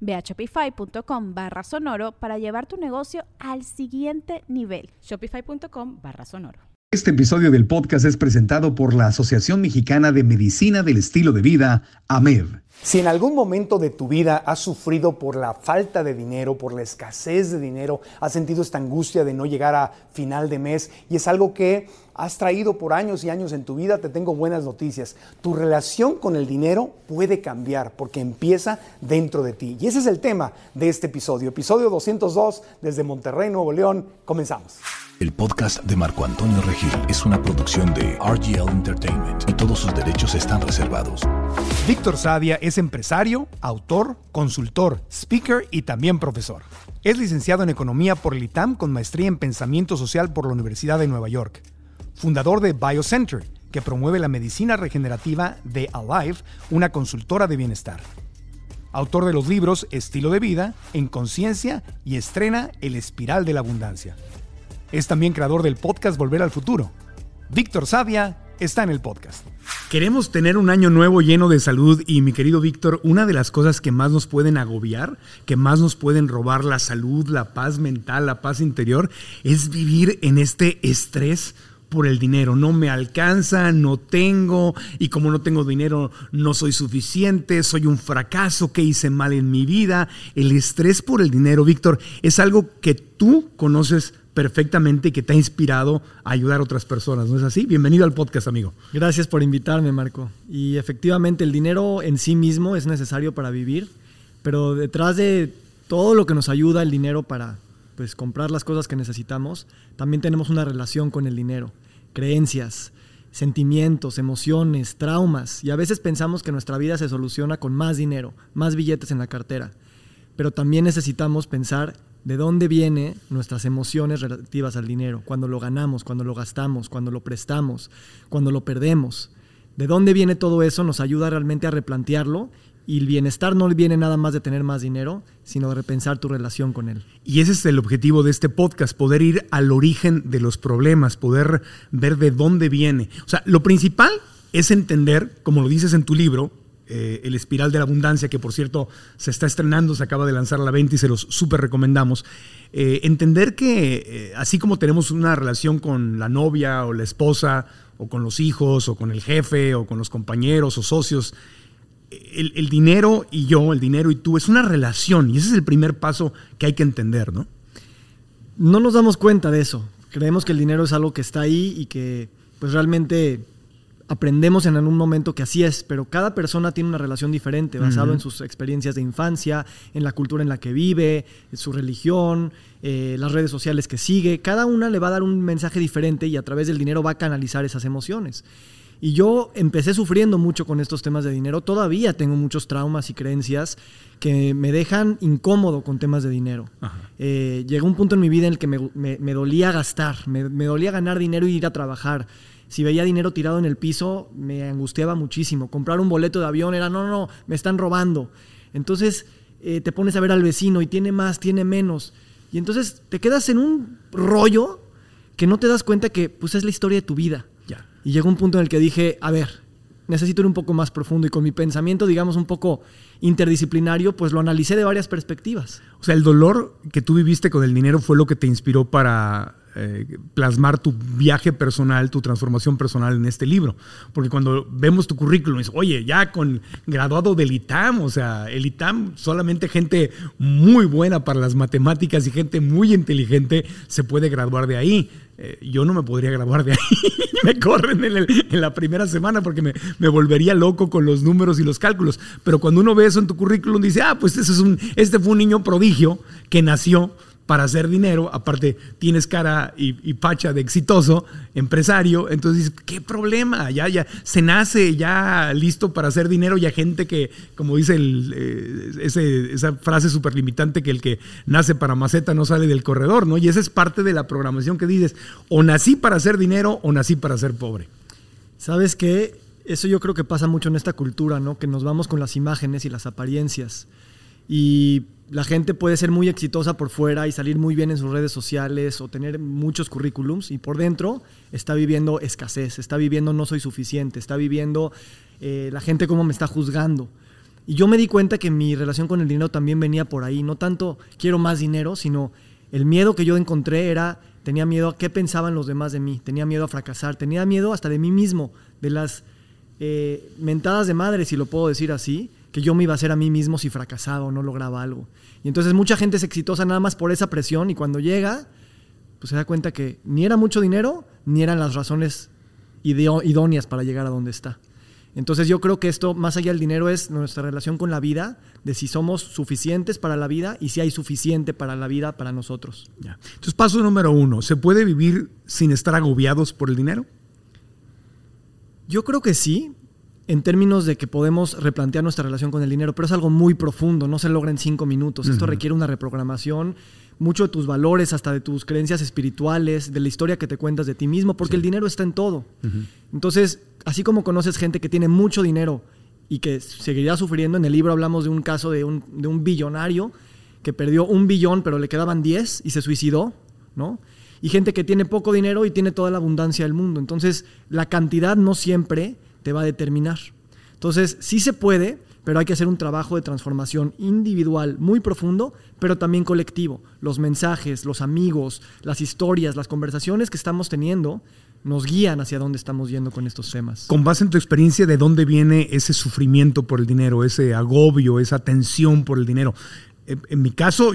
Ve a shopify.com barra sonoro para llevar tu negocio al siguiente nivel. Shopify.com barra sonoro. Este episodio del podcast es presentado por la Asociación Mexicana de Medicina del Estilo de Vida, AMED. Si en algún momento de tu vida has sufrido por la falta de dinero, por la escasez de dinero, has sentido esta angustia de no llegar a final de mes y es algo que has traído por años y años en tu vida, te tengo buenas noticias. Tu relación con el dinero puede cambiar porque empieza dentro de ti. Y ese es el tema de este episodio. Episodio 202 desde Monterrey, Nuevo León. Comenzamos. El podcast de Marco Antonio Regil es una producción de RGL Entertainment y todos sus derechos están reservados. Víctor Sadia es empresario, autor, consultor, speaker y también profesor. Es licenciado en Economía por el ITAM con maestría en Pensamiento Social por la Universidad de Nueva York. Fundador de BioCenter, que promueve la medicina regenerativa de Alive, una consultora de bienestar. Autor de los libros Estilo de Vida, En Conciencia y estrena El Espiral de la Abundancia. Es también creador del podcast Volver al Futuro. Víctor Sadia está en el podcast. Queremos tener un año nuevo lleno de salud y mi querido Víctor, una de las cosas que más nos pueden agobiar, que más nos pueden robar la salud, la paz mental, la paz interior, es vivir en este estrés por el dinero. No me alcanza, no tengo, y como no tengo dinero, no soy suficiente, soy un fracaso, ¿qué hice mal en mi vida? El estrés por el dinero, Víctor, es algo que tú conoces perfectamente y que te ha inspirado a ayudar a otras personas, ¿no es así? Bienvenido al podcast, amigo. Gracias por invitarme, Marco. Y efectivamente, el dinero en sí mismo es necesario para vivir, pero detrás de todo lo que nos ayuda el dinero para pues, comprar las cosas que necesitamos, también tenemos una relación con el dinero, creencias, sentimientos, emociones, traumas, y a veces pensamos que nuestra vida se soluciona con más dinero, más billetes en la cartera, pero también necesitamos pensar de dónde vienen nuestras emociones relativas al dinero, cuando lo ganamos, cuando lo gastamos, cuando lo prestamos, cuando lo perdemos. De dónde viene todo eso nos ayuda realmente a replantearlo y el bienestar no viene nada más de tener más dinero, sino de repensar tu relación con él. Y ese es el objetivo de este podcast, poder ir al origen de los problemas, poder ver de dónde viene. O sea, lo principal es entender, como lo dices en tu libro, eh, el Espiral de la Abundancia, que por cierto se está estrenando, se acaba de lanzar a la venta y se los súper recomendamos. Eh, entender que eh, así como tenemos una relación con la novia o la esposa, o con los hijos, o con el jefe, o con los compañeros o socios, el, el dinero y yo, el dinero y tú, es una relación y ese es el primer paso que hay que entender, ¿no? No nos damos cuenta de eso. Creemos que el dinero es algo que está ahí y que pues realmente aprendemos en algún momento que así es, pero cada persona tiene una relación diferente, basado en sus experiencias de infancia, en la cultura en la que vive, en su religión, eh, las redes sociales que sigue. Cada una le va a dar un mensaje diferente y a través del dinero va a canalizar esas emociones. Y yo empecé sufriendo mucho con estos temas de dinero. Todavía tengo muchos traumas y creencias que me dejan incómodo con temas de dinero. Eh, llegó un punto en mi vida en el que me, dolía gastar, me, me dolía ganar dinero y ir a trabajar si veía dinero tirado en el piso, me angustiaba muchísimo. Comprar un boleto de avión era, no, no, no, me están robando. Entonces eh, te pones a ver al vecino y tiene más, tiene menos. Y entonces te quedas en un rollo que no te das cuenta que pues es la historia de tu vida. Y llegó un punto en el que dije, a ver, necesito ir un poco más profundo y con mi pensamiento, digamos, un poco interdisciplinario, pues lo analicé de varias perspectivas. O sea, el dolor que tú viviste con el dinero fue lo que te inspiró para eh, plasmar tu viaje personal, tu transformación personal en este libro. Porque cuando vemos tu currículum, dices, oye, ya con graduado del ITAM, o sea, el ITAM, solamente gente muy buena para las matemáticas y gente muy inteligente se puede graduar de ahí. Eh, yo no me podría graduar de ahí. me corren en, la primera semana porque me, me, volvería loco con los números y los cálculos. Pero cuando uno ve eso en tu currículum, dice, ah, pues es un, este fue un niño prodigio que nació para hacer dinero, aparte tienes cara y, pacha de exitoso, empresario, entonces ¿qué problema? Ya, ya, se nace ya listo para hacer dinero y hay gente que, como dice el, eh, esa frase súper limitante, que el que nace para maceta no sale del corredor, ¿no? Y esa es parte de la programación que dices, o nací para hacer dinero o nací para ser pobre. ¿Sabes qué? Eso yo creo que pasa mucho en esta cultura, ¿no? Que nos vamos con las imágenes y las apariencias. Y la gente puede ser muy exitosa por fuera y salir muy bien en sus redes sociales o tener muchos currículums y por dentro está viviendo escasez, está viviendo no soy suficiente, está viviendo eh, la gente cómo me está juzgando. Y yo me di cuenta que mi relación con el dinero también venía por ahí, no tanto quiero más dinero, sino el miedo que yo encontré era, tenía miedo a qué pensaban los demás de mí, tenía miedo a fracasar, tenía miedo hasta de mí mismo, de las eh, mentadas de madre, si lo puedo decir así, que yo me iba a hacer a mí mismo si fracasaba o no lograba algo. Y entonces mucha gente es exitosa nada más por esa presión y cuando llega, pues se da cuenta que ni era mucho dinero, ni eran las razones idóneas para llegar a donde está. Entonces yo creo que esto, más allá del dinero, es nuestra relación con la vida, de si somos suficientes para la vida y si hay suficiente para la vida para nosotros. Entonces, paso número uno, ¿se puede vivir sin estar agobiados por el dinero? Yo creo que sí, en términos de que podemos replantear nuestra relación con el dinero, pero es algo muy profundo, no se logra en cinco minutos. Esto requiere una reprogramación, mucho de tus valores, hasta de tus creencias espirituales, de la historia que te cuentas de ti mismo, porque el dinero está en todo. Entonces, así como conoces gente que tiene mucho dinero y que seguiría sufriendo, en el libro hablamos de un caso de un, de un billonario que perdió un billón, pero le quedaban diez y se suicidó, ¿no? Y gente que tiene poco dinero y tiene toda la abundancia del mundo. Entonces, la cantidad no siempre te va a determinar. Entonces, sí se puede, pero hay que hacer un trabajo de transformación individual muy profundo, pero también colectivo. Los mensajes, los amigos, las historias, las conversaciones que estamos teniendo nos guían hacia dónde estamos yendo con estos temas. Con base en tu experiencia, ¿de dónde viene ese sufrimiento por el dinero, ese agobio, esa tensión por el dinero? En mi caso,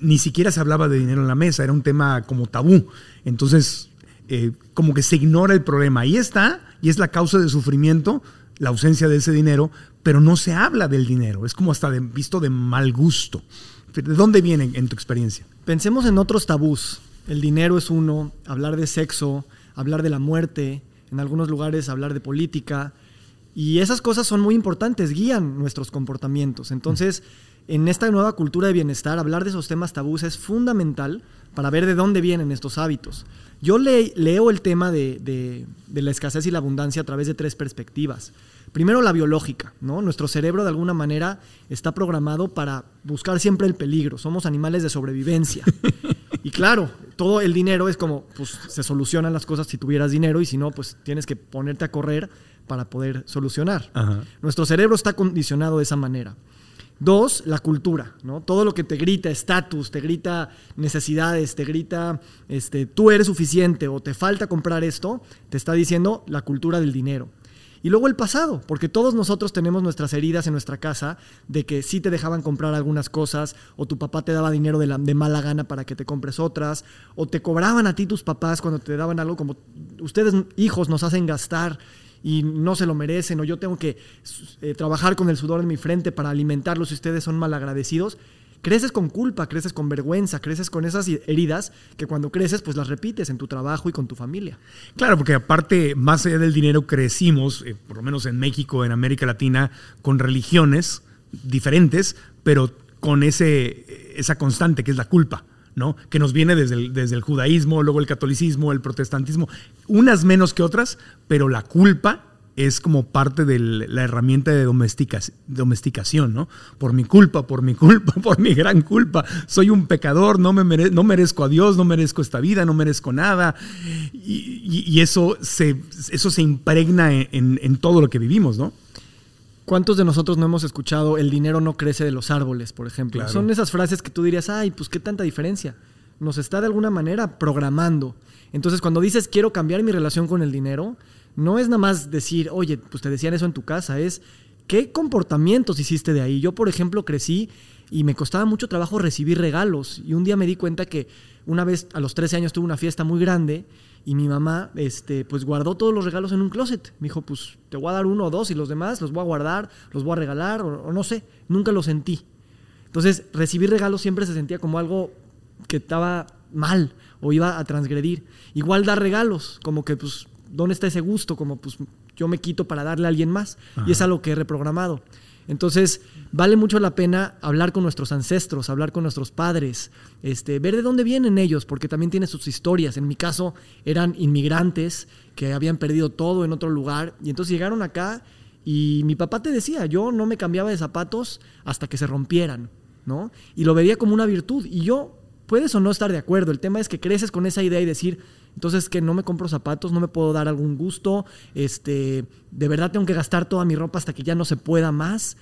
ni siquiera se hablaba de dinero en la mesa, era un tema como tabú. Entonces, eh, como que se ignora el problema. Ahí está, y es la causa de sufrimiento, la ausencia de ese dinero, pero no se habla del dinero. Es como hasta visto de mal gusto. ¿De dónde viene en tu experiencia? Pensemos en otros tabús. El dinero es uno, hablar de sexo, hablar de la muerte, en algunos lugares hablar de política. Y esas cosas son muy importantes, guían nuestros comportamientos. Entonces, en esta nueva cultura de bienestar, hablar de esos temas tabús es fundamental para ver de dónde vienen estos hábitos. Yo leo el tema de, la escasez y la abundancia a través de tres perspectivas. Primero la biológica, ¿no? Nuestro cerebro de alguna manera está programado para buscar siempre el peligro. Somos animales de sobrevivencia. Y claro, todo el dinero es como, pues se solucionan las cosas si tuvieras dinero y si no, pues tienes que ponerte a correr para poder solucionar. Nuestro cerebro está condicionado de esa manera. Dos, la cultura, ¿no? Todo lo que te grita estatus, te grita necesidades, te grita este, tú eres suficiente o te falta comprar esto, te está diciendo la cultura del dinero. Y luego el pasado, porque todos nosotros tenemos nuestras heridas en nuestra casa de que sí te dejaban comprar algunas cosas, o tu papá te daba dinero de, de, mala gana para que te compres otras, o te cobraban a ti tus papás cuando te daban algo como ustedes hijos nos hacen gastar y no se lo merecen o yo tengo que eh, trabajar con el sudor en mi frente para alimentarlos y ustedes son malagradecidos, creces con culpa, creces con vergüenza, creces con esas heridas que cuando creces pues las repites en tu trabajo y con tu familia. Claro, porque aparte, más allá del dinero, crecimos, eh, por lo menos en México, en América Latina, con religiones diferentes, pero con ese, esa constante que es la culpa. ¿No? que nos viene desde el, desde el judaísmo, luego el catolicismo, el protestantismo, unas menos que otras, pero la culpa es como parte de la herramienta de domesticación, ¿no? Por mi culpa, por mi culpa, por mi gran culpa. Soy un pecador, no, me no merezco a Dios, no merezco esta vida, no merezco nada. Y, eso, se, eso se impregna en, en, todo lo que vivimos, ¿no? ¿Cuántos de nosotros no hemos escuchado el dinero no crece de los árboles, por ejemplo? Son esas frases que tú dirías, ay, pues qué tanta diferencia. nos está de alguna manera programando. Entonces, cuando dices quiero cambiar mi relación con el dinero, no es nada más decir, oye, pues te decían eso en tu casa, es qué comportamientos hiciste de ahí. Yo, por ejemplo, crecí y me costaba mucho trabajo recibir regalos. Y un día me di cuenta que una vez a los 13 años tuve una fiesta muy grande y mi mamá este, pues guardó todos los regalos en un closet. Me dijo, pues te voy a dar uno o dos y los demás los voy a guardar, los voy a regalar o, o no sé. Nunca lo sentí. Entonces, recibir regalos siempre se sentía como algo que estaba mal o iba a transgredir. Igual dar regalos, como que pues, ¿dónde está ese gusto? Como pues yo me quito para darle a alguien más. Y es algo que he reprogramado. Entonces, vale mucho la pena hablar con nuestros ancestros, hablar con nuestros padres, este, ver de dónde vienen ellos, porque también tienen sus historias. En mi caso, eran inmigrantes que habían perdido todo en otro lugar y entonces llegaron acá y mi papá te decía, yo no me cambiaba de zapatos hasta que se rompieran, ¿no? Y lo veía como una virtud y yo puedes o no estar de acuerdo. El tema es que creces con esa idea y decir, entonces que no me compro zapatos, no me puedo dar algún gusto, este, de verdad tengo que gastar toda mi ropa hasta que ya no se pueda más.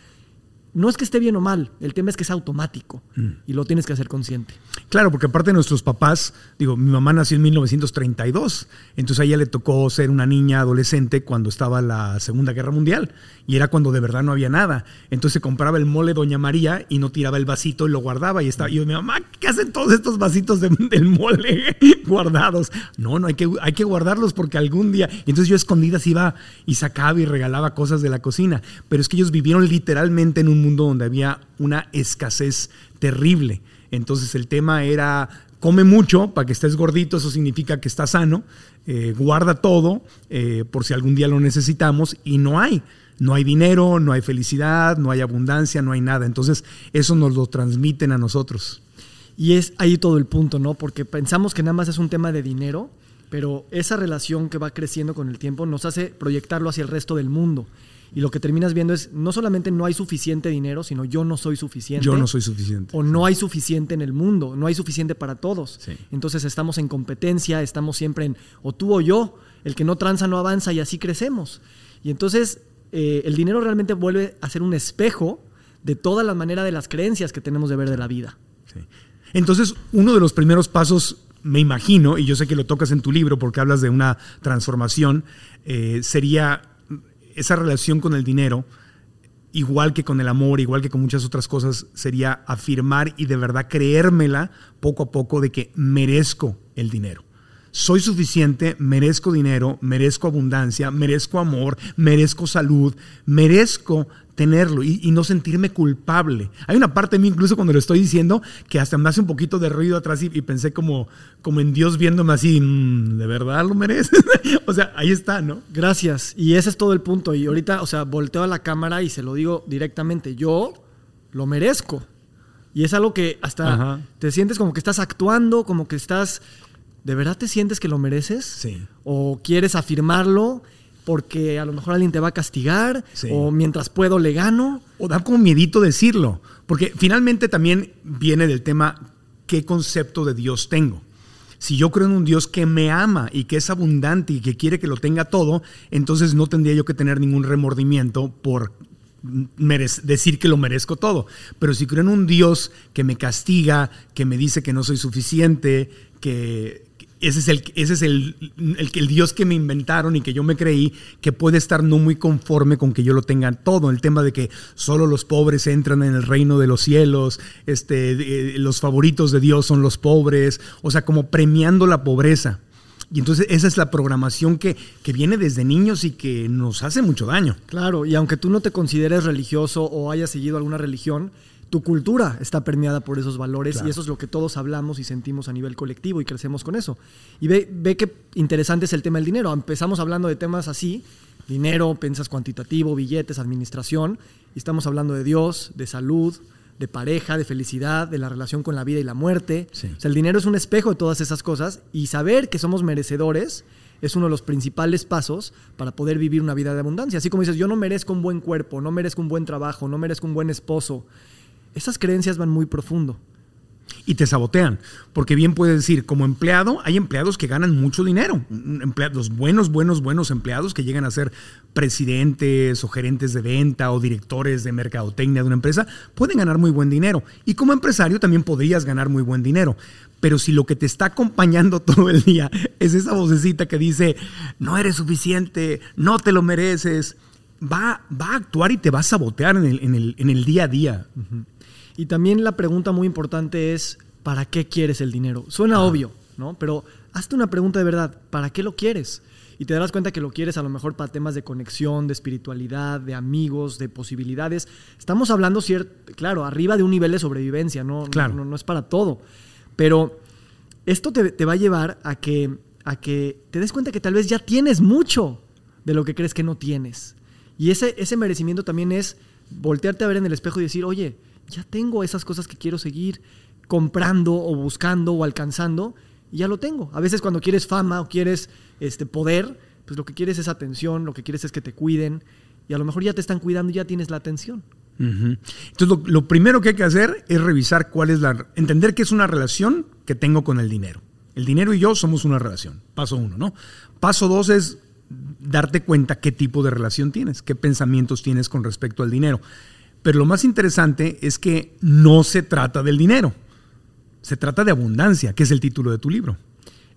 No es que esté bien o mal, el tema es que es automático y lo tienes que hacer consciente. Claro, porque aparte de nuestros papás, digo, mi mamá nació en 1932, entonces a ella le tocó ser una niña adolescente cuando estaba la Segunda Guerra Mundial y era cuando de verdad no había nada. Entonces se compraba el mole Doña María y no tiraba el vasito y lo guardaba y estaba. Y yo, mi mamá, ¿qué hacen todos estos vasitos de- del mole guardados? No, no, hay que, hay que guardarlos porque algún día. Y entonces yo escondidas iba y sacaba y regalaba cosas de la cocina. Pero es que ellos vivieron literalmente en un mundo donde había una escasez terrible. Entonces el tema era come mucho para que estés gordito, eso significa que estás sano, eh, guarda todo eh, por si algún día lo necesitamos y no hay. No hay dinero, no hay felicidad, no hay abundancia, no hay nada. Entonces eso nos lo transmiten a nosotros. Y es ahí todo el punto, ¿no? Porque pensamos que nada más es un tema de dinero, pero esa relación que va creciendo con el tiempo nos hace proyectarlo hacia el resto del mundo. Y lo que terminas viendo es, no solamente no hay suficiente dinero, sino yo no soy suficiente. Yo no soy suficiente. O no hay suficiente en el mundo, no hay suficiente para todos. Sí. Entonces estamos en competencia, estamos siempre en o tú o yo, el que no tranza no avanza y así crecemos. Y entonces eh, el dinero realmente vuelve a ser un espejo de toda la manera de las creencias que tenemos de ver de la vida. Sí. Entonces, uno de los primeros pasos, me imagino, y yo sé que lo tocas en tu libro porque hablas de una transformación, eh, sería esa relación con el dinero, igual que con el amor, igual que con muchas otras cosas, sería afirmar y de verdad creérmela poco a poco de que merezco el dinero. Soy suficiente, merezco dinero, merezco abundancia, merezco amor, merezco salud, merezco tenerlo y, y no sentirme culpable. Hay una parte de mí, incluso cuando lo estoy diciendo, que hasta me hace un poquito de ruido atrás y, y pensé como, como en Dios viéndome así, "Mm, ¿de verdad lo mereces? o sea, ahí está, ¿no? Gracias. Y ese es todo el punto. Y ahorita, o sea, volteo a la cámara y se lo digo directamente. Yo lo merezco. Y es algo que hasta Ajá. te sientes como que estás actuando, como que estás... ¿De verdad te sientes que lo mereces? Sí. ¿O quieres afirmarlo porque a lo mejor alguien te va a castigar? Sí. ¿O mientras puedo le gano? O da como miedito decirlo, porque finalmente también viene del tema qué concepto de Dios tengo. Si yo creo en un Dios que me ama y que es abundante y que quiere que lo tenga todo, entonces no tendría yo que tener ningún remordimiento por decir que lo merezco todo. Pero si creo en un Dios que me castiga, que me dice que no soy suficiente, que ese es el, ese es el, el, Dios que me inventaron y que yo me creí, que puede estar no muy conforme con que yo lo tenga todo. El tema de que solo los pobres entran en el reino de los cielos, este, eh, los favoritos de Dios son los pobres, o sea, como premiando la pobreza. Y entonces esa es la programación que, que viene desde niños y que nos hace mucho daño. Claro, y aunque tú no te consideres religioso o hayas seguido alguna religión, tu cultura está permeada por esos valores Claro. y eso es lo que todos hablamos y sentimos a nivel colectivo y crecemos con eso. Y ve, ve qué interesante es el tema del dinero. Empezamos hablando de temas así, dinero, piensas cuantitativo, billetes, administración, y estamos hablando de Dios, de salud, de pareja, de felicidad, de la relación con la vida y la muerte. Sí. O sea, el dinero es un espejo de todas esas cosas y saber que somos merecedores es uno de los principales pasos para poder vivir una vida de abundancia. Así como dices, yo no merezco un buen cuerpo, no merezco un buen trabajo, no merezco un buen esposo. Esas creencias van muy profundo. y te sabotean. Porque bien puedes decir, como empleado, hay empleados que ganan mucho dinero. Empleados, buenos, buenos, buenos empleados que llegan a ser presidentes o gerentes de venta o directores de mercadotecnia de una empresa, pueden ganar muy buen dinero. Y como empresario también podrías ganar muy buen dinero. Pero si lo que te está acompañando todo el día es esa vocecita que dice, no eres suficiente, no te lo mereces, va, va a actuar y te va a sabotear en el, en el, en el día a día. Y también la pregunta muy importante es, ¿para qué quieres el dinero? Suena obvio, ¿no? Pero hazte una pregunta de verdad, ¿para qué lo quieres? Y te darás cuenta que lo quieres a lo mejor para temas de conexión, de espiritualidad, de amigos, de posibilidades. Estamos hablando, cierto, claro, arriba de un nivel de sobrevivencia, ¿no? Claro. No, no, es para todo. Pero esto te, te va a llevar a que, a que te des cuenta que tal vez ya tienes mucho de lo que crees que no tienes. Y ese, ese merecimiento también es voltearte a ver en el espejo y decir, oye, ya tengo esas cosas que quiero seguir comprando o buscando o alcanzando y ya lo tengo. A veces cuando quieres fama o quieres este poder, pues lo que quieres es atención, lo que quieres es que te cuiden y a lo mejor ya te están cuidando y ya tienes la atención. Entonces lo, lo, primero que hay que hacer es revisar cuál es la... entender que es una relación que tengo con el dinero. El dinero y yo somos una relación. Paso uno, ¿no? Paso dos es darte cuenta qué tipo de relación tienes, qué pensamientos tienes con respecto al dinero. Pero lo más interesante es que no se trata del dinero, se trata de abundancia, que es el título de tu libro.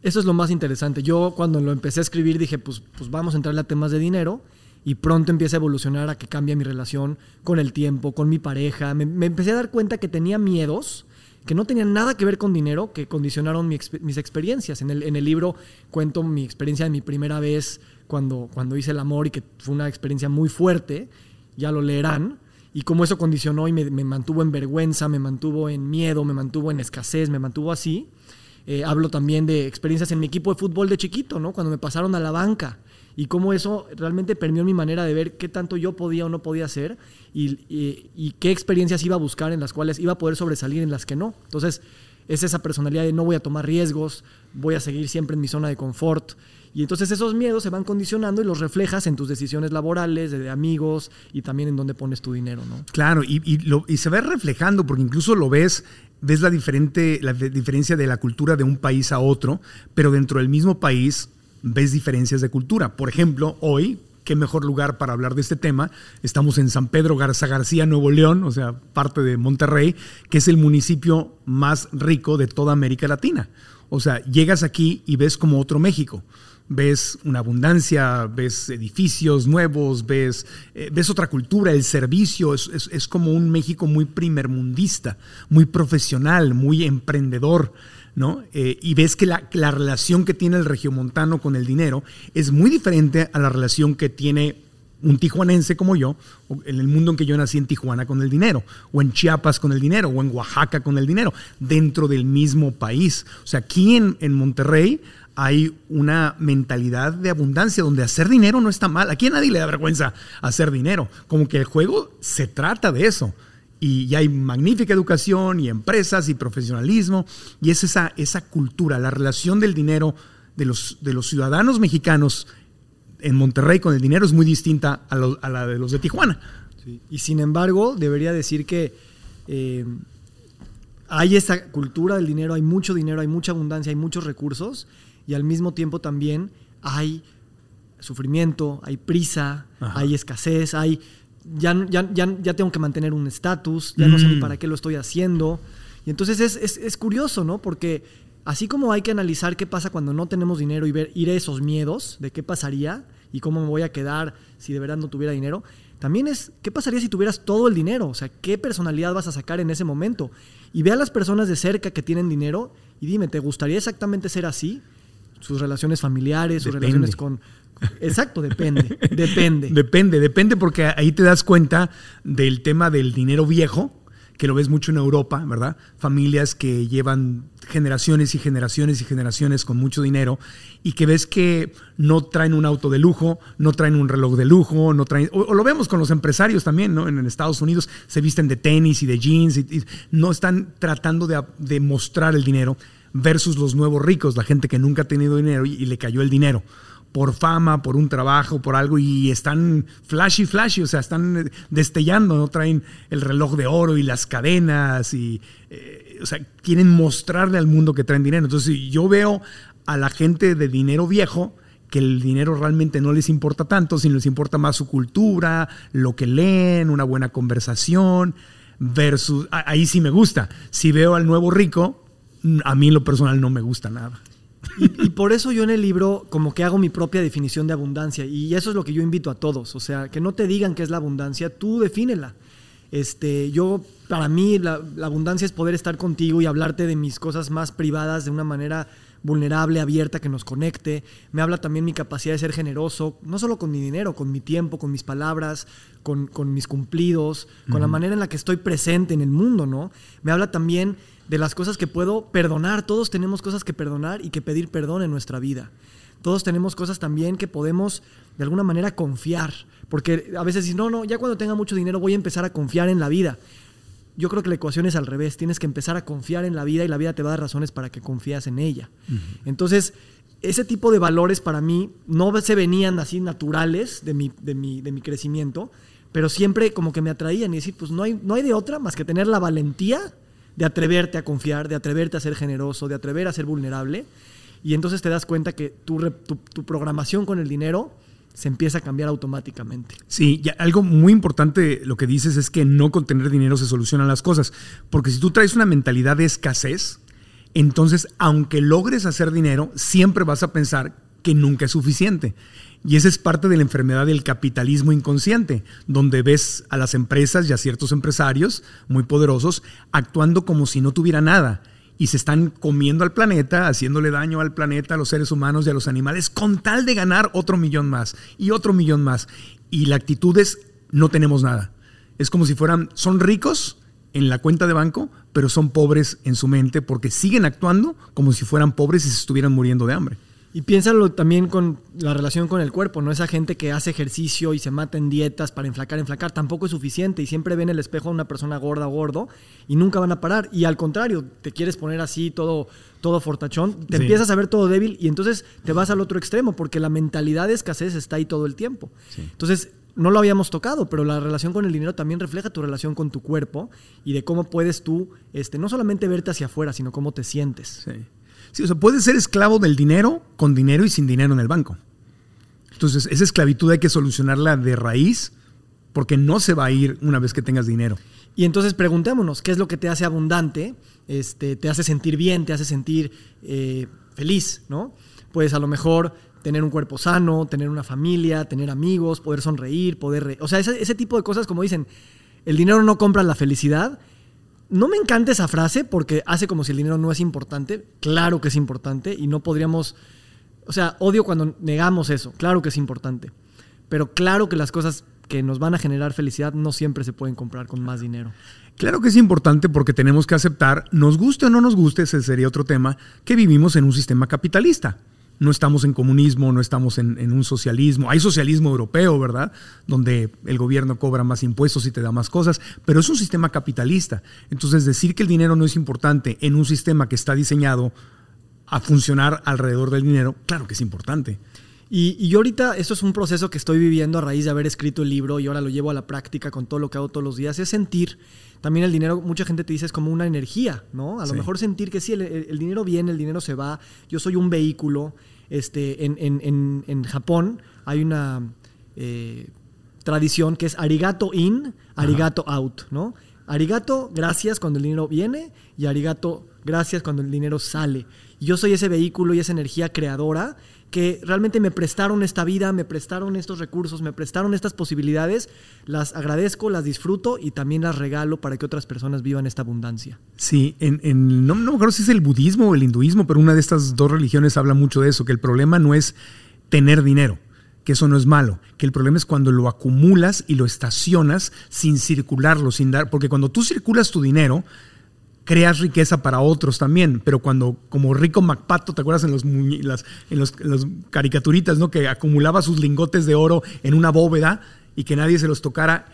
Eso es lo más interesante. Yo cuando lo empecé a escribir dije, pues, pues vamos a entrarle a temas de dinero y pronto empieza a evolucionar a que cambie mi relación con el tiempo, con mi pareja. Me, empecé a dar cuenta que tenía miedos que no tenían nada que ver con dinero, que condicionaron mi, mis experiencias. En el, en el libro cuento mi experiencia de mi primera vez cuando, cuando hice el amor y que fue una experiencia muy fuerte, ya lo leerán y cómo eso condicionó y me, me, mantuvo en vergüenza, me mantuvo en miedo, me mantuvo en escasez, me mantuvo así. Eh, hablo también de experiencias en mi equipo de fútbol de chiquito, ¿no? Cuando me pasaron a la banca y cómo eso realmente permeó mi manera de ver qué tanto yo podía o no podía hacer y, qué experiencias iba a buscar en las cuales iba a poder sobresalir en las que no. Entonces, es esa personalidad de no voy a tomar riesgos, voy a seguir siempre en mi zona de confort. Y entonces esos miedos se van condicionando y los reflejas en tus decisiones laborales, de, amigos y también en dónde pones tu dinero, ¿no? Claro, y, y, lo, y se ve reflejando, porque incluso lo ves, ves la, diferente, la diferencia de la cultura de un país a otro, pero dentro del mismo país ves diferencias de cultura. Por ejemplo, hoy, qué mejor lugar para hablar de este tema. Estamos en San Pedro Garza García, Nuevo León, o sea, parte de Monterrey, que es el municipio más rico de toda América Latina. O sea, llegas aquí y ves como otro México. Ves una abundancia, ves edificios nuevos, ves, eh, ves otra cultura, el servicio, es, es, es como un México muy primermundista, muy profesional, muy emprendedor. ¿No? Eh, y ves que la, la, relación que tiene el regiomontano con el dinero es muy diferente a la relación que tiene un tijuanense como yo, en el mundo en que yo nací en Tijuana con el dinero, o en Chiapas con el dinero, o en Oaxaca con el dinero, dentro del mismo país. O sea, aquí en, en Monterrey hay una mentalidad de abundancia donde hacer dinero no está mal. Aquí a nadie le da vergüenza hacer dinero. Como que el juego se trata de eso y hay magnífica educación y empresas y profesionalismo y es esa, esa cultura, la relación del dinero de los, de los ciudadanos mexicanos en Monterrey con el dinero es muy distinta a, lo, a la de los de Tijuana. Sí. Y sin embargo, debería decir que eh, hay esa cultura del dinero, hay mucho dinero, hay mucha abundancia, hay muchos recursos y al mismo tiempo también hay sufrimiento, hay prisa, Ajá. hay escasez, hay ya, ya, ya, ya tengo que mantener un estatus, ya mm. no sé ni para qué lo estoy haciendo. Y entonces es, es, es, curioso, ¿no? Porque así como hay que analizar qué pasa cuando no tenemos dinero y ver, ir a esos miedos de qué pasaría y cómo me voy a quedar si de verdad no tuviera dinero, también es qué pasaría si tuvieras todo el dinero, o sea, qué personalidad vas a sacar en ese momento. Y ve a las personas de cerca que tienen dinero y dime, ¿te gustaría exactamente ser así? Sus relaciones familiares, sus Depende. relaciones con, Exacto, depende, depende. Depende, depende porque ahí te das cuenta del tema del dinero viejo, que lo ves mucho en Europa, ¿verdad? Familias que llevan generaciones y generaciones y generaciones con mucho dinero y que ves que no traen un auto de lujo, no traen un reloj de lujo, no traen, o, lo vemos con los empresarios también, ¿no? En, Estados Unidos se visten de tenis y de jeans y, no están tratando de, mostrar el dinero versus los nuevos ricos, la gente que nunca ha tenido dinero y le cayó el dinero por fama, por un trabajo, por algo, y están flashy, flashy, o sea, están destellando, ¿no? Traen el reloj de oro y las cadenas, y, eh, o sea, quieren mostrarle al mundo que traen dinero. Entonces, yo veo a la gente de dinero viejo, que el dinero realmente no les importa tanto, sino les importa más su cultura, lo que leen, una buena conversación, versus, ahí sí me gusta. Si veo al nuevo rico, a mí en lo personal no me gusta nada. Y, por eso yo en el libro como que hago mi propia definición de abundancia y eso es lo que yo invito a todos, o sea, que no te digan qué es la abundancia, tú defínela. Este, yo, para mí, la, la abundancia es poder estar contigo y hablarte de mis cosas más privadas de una manera vulnerable, abierta, que nos conecte. Me habla también mi capacidad de ser generoso, no solo con mi dinero, con mi tiempo, con mis palabras, con, mis cumplidos, con la manera en la que estoy presente en el mundo, ¿no? Me habla también de las cosas que puedo perdonar. Todos tenemos cosas que perdonar y que pedir perdón en nuestra vida. Todos tenemos cosas también que podemos de alguna manera confiar. Porque a veces dices, no, no, ya cuando tenga mucho dinero voy a empezar a confiar en la vida yo creo que la ecuación es al revés. Tienes que empezar a confiar en la vida y la vida te va a dar razones para que confías en ella. Entonces, ese tipo de valores para mí no se venían así naturales de mi, de mi, de mi crecimiento, pero siempre como que me atraían y decir, pues no hay, no hay de otra más que tener la valentía de atreverte a confiar, de atreverte a ser generoso, de atrever a ser vulnerable. Y entonces te das cuenta que tu, tu, programación con el dinero se empieza a cambiar automáticamente. Sí, algo muy importante lo que dices es que no con tener dinero se solucionan las cosas, porque si tú traes una mentalidad de escasez, entonces aunque logres hacer dinero, siempre vas a pensar que nunca es suficiente. Y esa es parte de la enfermedad del capitalismo inconsciente, donde ves a las empresas y a ciertos empresarios muy poderosos actuando como si no tuviera nada y se están comiendo al planeta, haciéndole daño al planeta, a los seres humanos y a los animales, con tal de ganar otro millón más y otro millón más. Y la actitud es, no tenemos nada. Es como si fueran, son ricos en la cuenta de banco, pero son pobres en su mente porque siguen actuando como si fueran pobres y se estuvieran muriendo de hambre. Y piénsalo también con la relación con el cuerpo, ¿no? Esa gente que hace ejercicio y se mata en dietas para enflacar, enflacar, tampoco es suficiente y siempre ven el espejo a una persona gorda o gordo y nunca van a parar. Y al contrario, te quieres poner así todo, todo fortachón, te empiezas a ver todo débil y entonces te vas al otro extremo porque la mentalidad de escasez está ahí todo el tiempo. Entonces, no lo habíamos tocado, pero la relación con el dinero también refleja tu relación con tu cuerpo y de cómo puedes tú, este, no solamente verte hacia afuera, sino cómo te sientes. Sí. Sí, o sea, puedes ser esclavo del dinero con dinero y sin dinero en el banco. Entonces, esa esclavitud hay que solucionarla de raíz porque no se va a ir una vez que tengas dinero. Y entonces preguntémonos, ¿qué es lo que te hace abundante? Este, te hace sentir bien, te hace sentir eh, feliz, ¿no? Pues a lo mejor tener un cuerpo sano, tener una familia, tener amigos, poder sonreír, poder... o sea, ese, ese tipo de cosas, como dicen, el dinero no compra la felicidad, no me encanta esa frase porque hace como si el dinero no es importante. Claro que es importante y no podríamos... O sea, odio cuando negamos eso. Claro que es importante. Pero claro que las cosas que nos van a generar felicidad no siempre se pueden comprar con más dinero. Claro que es importante porque tenemos que aceptar, nos guste o no nos guste, ese sería otro tema, que vivimos en un sistema capitalista no estamos en comunismo, no estamos en, un socialismo. Hay socialismo europeo, ¿verdad? Donde el gobierno cobra más impuestos y te da más cosas, pero es un sistema capitalista. Entonces, decir que el dinero no es importante en un sistema que está diseñado a funcionar alrededor del dinero, claro que es importante. Y, y, yo ahorita, esto es un proceso que estoy viviendo a raíz de haber escrito el libro y ahora lo llevo a la práctica con todo lo que hago todos los días, es sentir también el dinero, mucha gente te dice es como una energía, ¿no? A lo mejor sentir que sí, el, dinero viene, el dinero se va, yo soy un vehículo. Este, en, en, en, Japón hay una eh, tradición que es arigato in, arigato out, ¿no? Arigato, gracias cuando el dinero viene y arigato, gracias cuando el dinero sale. Yo soy ese vehículo y esa energía creadora que realmente me prestaron esta vida, me prestaron estos recursos, me prestaron estas posibilidades, las agradezco, las disfruto y también las regalo para que otras personas vivan esta abundancia. Sí, en, no, no me acuerdo si es el budismo o el hinduismo, pero una de estas dos religiones habla mucho de eso, que el problema no es tener dinero, que eso no es malo, que el problema es cuando lo acumulas y lo estacionas sin circularlo, sin dar, porque cuando tú circulas tu dinero, creas riqueza para otros también, pero cuando como Rico MacPato, ¿te acuerdas en los, en los, caricaturitas, ¿no? que acumulaba sus lingotes de oro en una bóveda y que nadie se los tocara?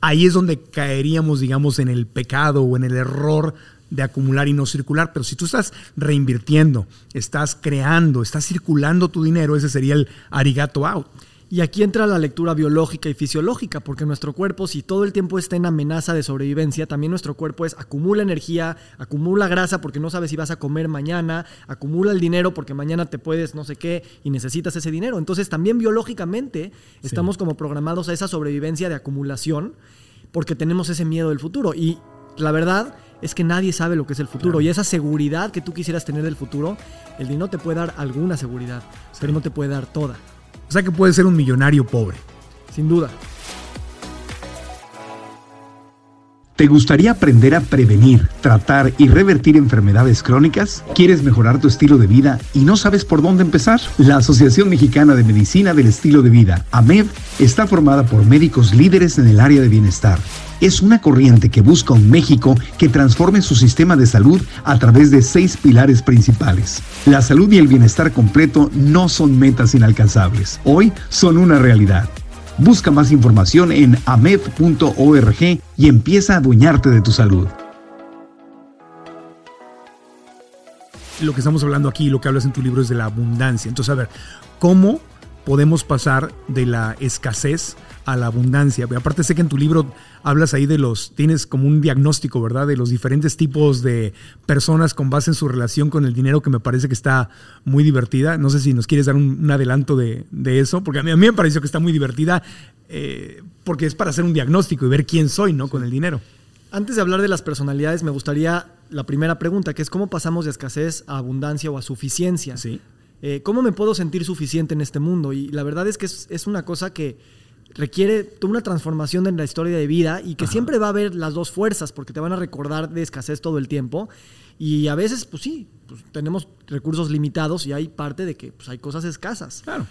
Ahí es donde caeríamos, digamos, en el pecado o en el error de acumular y no circular. Pero si tú estás reinvirtiendo, estás creando, estás circulando tu dinero, ese sería el arigato out. Y aquí entra la lectura biológica y fisiológica, porque nuestro cuerpo, si todo el tiempo está en amenaza de sobrevivencia, también nuestro cuerpo es acumula energía, acumula grasa porque no sabes si vas a comer mañana, acumula el dinero porque mañana te puedes no sé qué y necesitas ese dinero. Entonces también biológicamente estamos como programados a esa sobrevivencia de acumulación porque tenemos ese miedo del futuro. Y la verdad es que nadie sabe lo que es el futuro. Y esa seguridad que tú quisieras tener del futuro, el dinero te puede dar alguna seguridad, pero no te puede dar toda. O sea que puedes ser un millonario pobre. Sin duda. ¿Te gustaría aprender a prevenir, tratar y revertir enfermedades crónicas? ¿Quieres mejorar tu estilo de vida y no sabes por dónde empezar? La Asociación Mexicana de Medicina del Estilo de Vida, AMED, está formada por médicos líderes en el área de bienestar. Es una corriente que busca un México que transforme su sistema de salud a través de seis pilares principales. La salud y el bienestar completo no son metas inalcanzables, hoy son una realidad. Busca más información en amed.org y empieza a adueñarte de tu salud. Lo que estamos hablando aquí, lo que hablas en tu libro es de la abundancia. Entonces, a ver, ¿cómo podemos pasar de la escasez a la abundancia. Aparte sé que en tu libro hablas ahí de los, tienes como un diagnóstico, ¿verdad? De los diferentes tipos de personas con base en su relación con el dinero que me parece que está muy divertida. No sé si nos quieres dar un, adelanto de, eso, porque a mí, a mí, me pareció que está muy divertida eh, porque es para hacer un diagnóstico y ver quién soy, ¿no? Con el dinero. Antes de hablar de las personalidades, me gustaría la primera pregunta, que es cómo pasamos de escasez a abundancia o a suficiencia. Sí. Eh, ¿Cómo me puedo sentir suficiente en este mundo? Y la verdad es que es, una cosa que requiere una transformación en la historia de vida y que siempre va a haber las dos fuerzas porque te van a recordar de escasez todo el tiempo. Y a veces, pues sí, pues tenemos recursos limitados y hay parte de que pues, hay cosas escasas. Claro.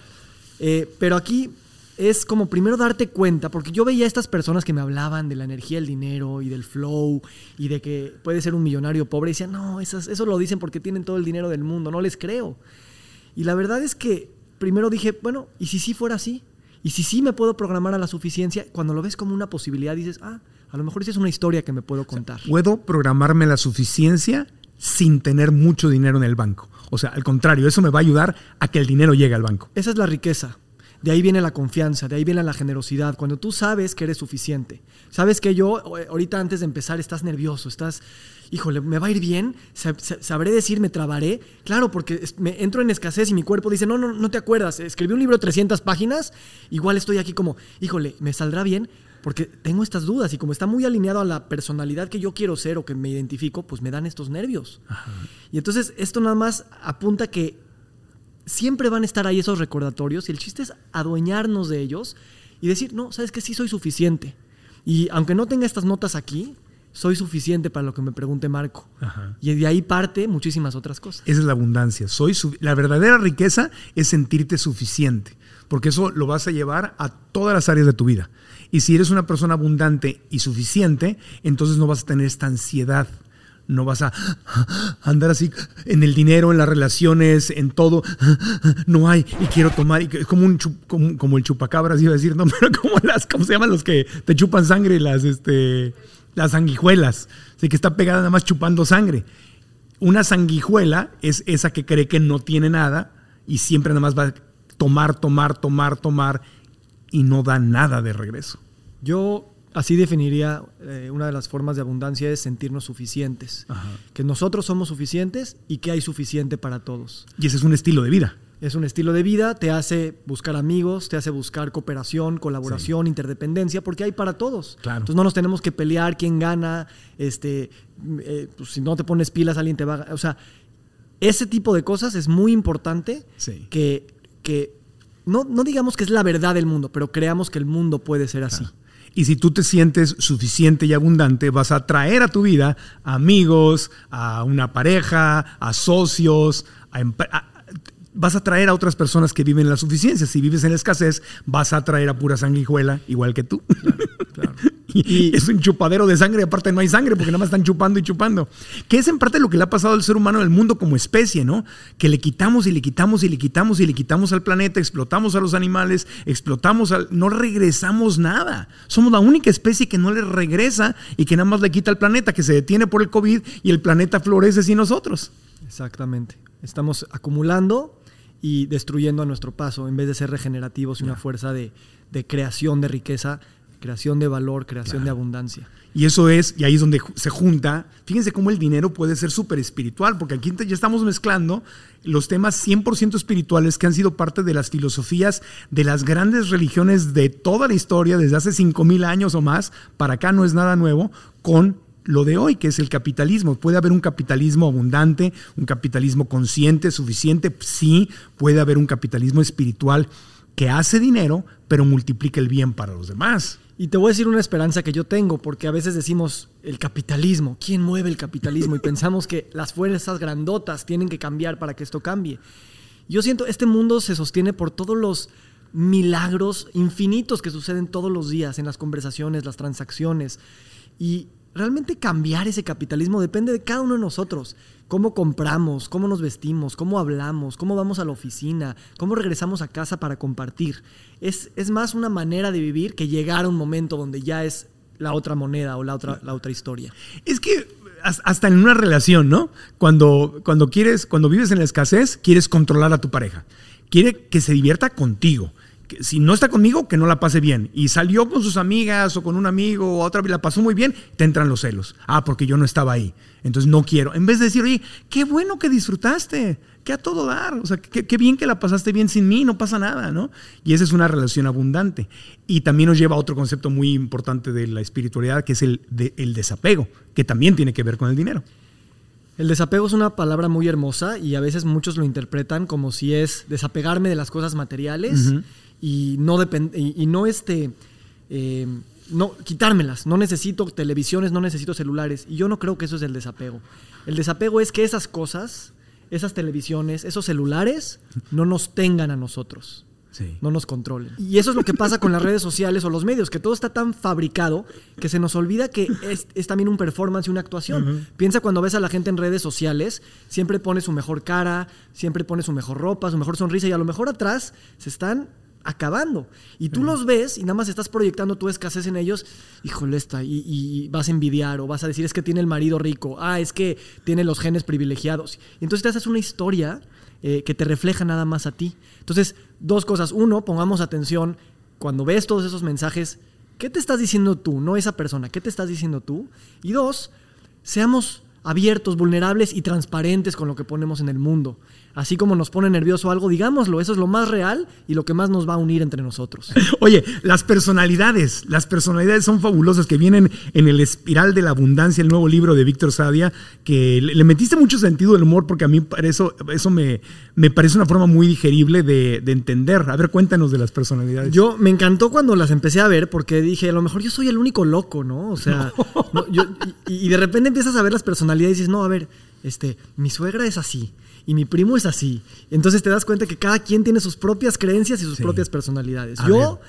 Eh, pero aquí es como primero darte cuenta, porque yo veía a estas personas que me hablaban de la energía del dinero y del flow y de que puede ser un millonario pobre y decían, no, eso lo dicen porque tienen todo el dinero del mundo, no les creo. Y la verdad es que primero dije, bueno, ¿y si sí fuera así? ¿Y si sí me puedo programar a la suficiencia? Cuando lo ves como una posibilidad, dices, ah, a lo mejor esa es una historia que me puedo contar. ¿Puedo programarme la suficiencia sin tener mucho dinero en el banco? O sea, al contrario, eso me va a ayudar a que el dinero llegue al banco. Esa es la riqueza. De ahí viene la confianza, de ahí viene la generosidad. Cuando tú sabes que eres suficiente. Sabes que yo, ahorita antes de empezar, estás nervioso, estás híjole, ¿me va a ir bien? ¿Sabré decir, me trabaré? Claro, porque me entro en escasez y mi cuerpo dice, no, no, no te acuerdas, escribí un libro de 300 páginas, igual estoy aquí como, híjole, ¿me saldrá bien? Porque tengo estas dudas y como está muy alineado a la personalidad que yo quiero ser o que me identifico, pues me dan estos nervios. Y entonces esto nada más apunta que siempre van a estar ahí esos recordatorios y el chiste es adueñarnos de ellos y decir, no, sabes que sí soy suficiente. Y aunque no tenga estas notas aquí, soy suficiente para lo que me pregunte Marco. Y de ahí parte muchísimas otras cosas. Esa es la abundancia. Soy la verdadera riqueza es sentirte suficiente, porque eso lo vas a llevar a todas las áreas de tu vida. Y si eres una persona abundante y suficiente, entonces no vas a tener esta ansiedad. No vas a andar así en el dinero, en las relaciones, en todo. No hay y quiero tomar. Es como, un como, el chupacabras, iba a decir, no, pero como las, ¿cómo se llaman los que te chupan sangre? Las, este, las sanguijuelas, así que está pegada nada más chupando sangre. Una sanguijuela es esa que cree que no tiene nada y siempre nada más va a tomar, tomar, tomar, tomar y no da nada de regreso. Yo así definiría eh, una de las formas de abundancia es sentirnos suficientes. Que nosotros somos suficientes y que hay suficiente para todos. Y ese es un estilo de vida es un estilo de vida, te hace buscar amigos, te hace buscar cooperación, colaboración, interdependencia, porque hay para todos. Entonces no nos tenemos que pelear quién gana, este, eh, pues, si no te pones pilas alguien te va a... O sea, ese tipo de cosas es muy importante que, que no, no, digamos que es la verdad del mundo, pero creamos que el mundo puede ser así. Y si tú te sientes suficiente y abundante, vas a traer a tu vida amigos, a una pareja, a socios, a, vas a traer a otras personas que viven en la suficiencia. Si vives en la escasez, vas a traer a pura sanguijuela, igual que tú. Y, es un chupadero de sangre, y aparte no hay sangre porque nada más están chupando y chupando. Que es en parte lo que le ha pasado al ser humano en el mundo como especie, ¿no? Que le quitamos y le quitamos y le quitamos y le quitamos al planeta, explotamos a los animales, explotamos al... No regresamos nada. Somos la única especie que no le regresa y que nada más le quita al planeta, que se detiene por el COVID y el planeta florece sin nosotros. Exactamente. Estamos acumulando y destruyendo a nuestro paso en vez de ser regenerativos y una fuerza de, de creación de riqueza creación de valor, creación de abundancia. Y eso es, y ahí es donde se junta, fíjense cómo el dinero puede ser súper espiritual, porque aquí ya estamos mezclando los temas 100% espirituales que han sido parte de las filosofías de las grandes religiones de toda la historia, desde hace 5.000 años o más, para acá no es nada nuevo, con lo de hoy, que es el capitalismo. ¿Puede haber un capitalismo abundante, un capitalismo consciente, suficiente? Sí, puede haber un capitalismo espiritual que hace dinero, pero multiplica el bien para los demás. Y te voy a decir una esperanza que yo tengo, porque a veces decimos el capitalismo, ¿quién mueve el capitalismo? Y pensamos que las fuerzas grandotas tienen que cambiar para que esto cambie. Yo siento, este mundo se sostiene por todos los milagros infinitos que suceden todos los días en las conversaciones, las transacciones. Y realmente cambiar ese capitalismo depende de cada uno de nosotros. Cómo compramos, cómo nos vestimos, cómo hablamos, cómo vamos a la oficina, cómo regresamos a casa para compartir. Es, es más una manera de vivir que llegar a un momento donde ya es la otra moneda o la otra, la otra historia. Es que hasta en una relación, ¿no? Cuando, cuando quieres, cuando vives en la escasez, quieres controlar a tu pareja. Quiere que se divierta contigo si no está conmigo, que no la pase bien. Y salió con sus amigas o con un amigo o otra vez la pasó muy bien, te entran los celos. Ah, porque yo no estaba ahí. Entonces no quiero. En vez de decir, oye, qué bueno que disfrutaste, que a todo dar. O sea, qué, bien que la pasaste bien sin mí, no pasa nada, ¿no? Y esa es una relación abundante. Y también nos lleva a otro concepto muy importante de la espiritualidad, que es el, el desapego, que también tiene que ver con el dinero. El desapego es una palabra muy hermosa y a veces muchos lo interpretan como si es desapegarme de las cosas materiales y no y, no este eh, no quitármelas. No necesito televisiones, no necesito celulares. Y yo no creo que eso es el desapego. El desapego es que esas cosas, esas televisiones, esos celulares, no nos tengan a nosotros. No nos controlen. Y eso es lo que pasa con las redes sociales o los medios, que todo está tan fabricado que se nos olvida que es, también un performance y una actuación. Piensa cuando ves a la gente en redes sociales, siempre pone su mejor cara, siempre pone su mejor ropa, su mejor sonrisa y a lo mejor atrás se están acabando. Y tú los ves y nada más estás proyectando tu escasez en ellos, híjole, está, y, vas a envidiar o vas a decir es que tiene el marido rico, ah, es que tiene los genes privilegiados. Y entonces te haces una historia eh, que te refleja nada más a ti. Entonces, dos cosas. Uno, pongamos atención cuando ves todos esos mensajes, ¿qué te estás diciendo tú? No esa persona, ¿qué te estás diciendo tú? Y dos, seamos abiertos, vulnerables y transparentes con lo que ponemos en el mundo así como nos pone nervioso algo, digámoslo, eso es lo más real y lo que más nos va a unir entre nosotros. Oye, las personalidades, las personalidades son fabulosas que vienen en el espiral de la abundancia, el nuevo libro de Víctor Sadia, que le, metiste mucho sentido del humor porque a mí eso, eso me, me parece una forma muy digerible de, entender. A ver, cuéntanos de las personalidades. Yo me encantó cuando las empecé a ver porque dije, a lo mejor yo soy el único loco, ¿no? O sea, y, y, de repente empiezas a ver las personalidades y dices, no, a ver, este, mi suegra es así y mi primo es así. Entonces te das cuenta que cada quien tiene sus propias creencias y sus propias personalidades. Yo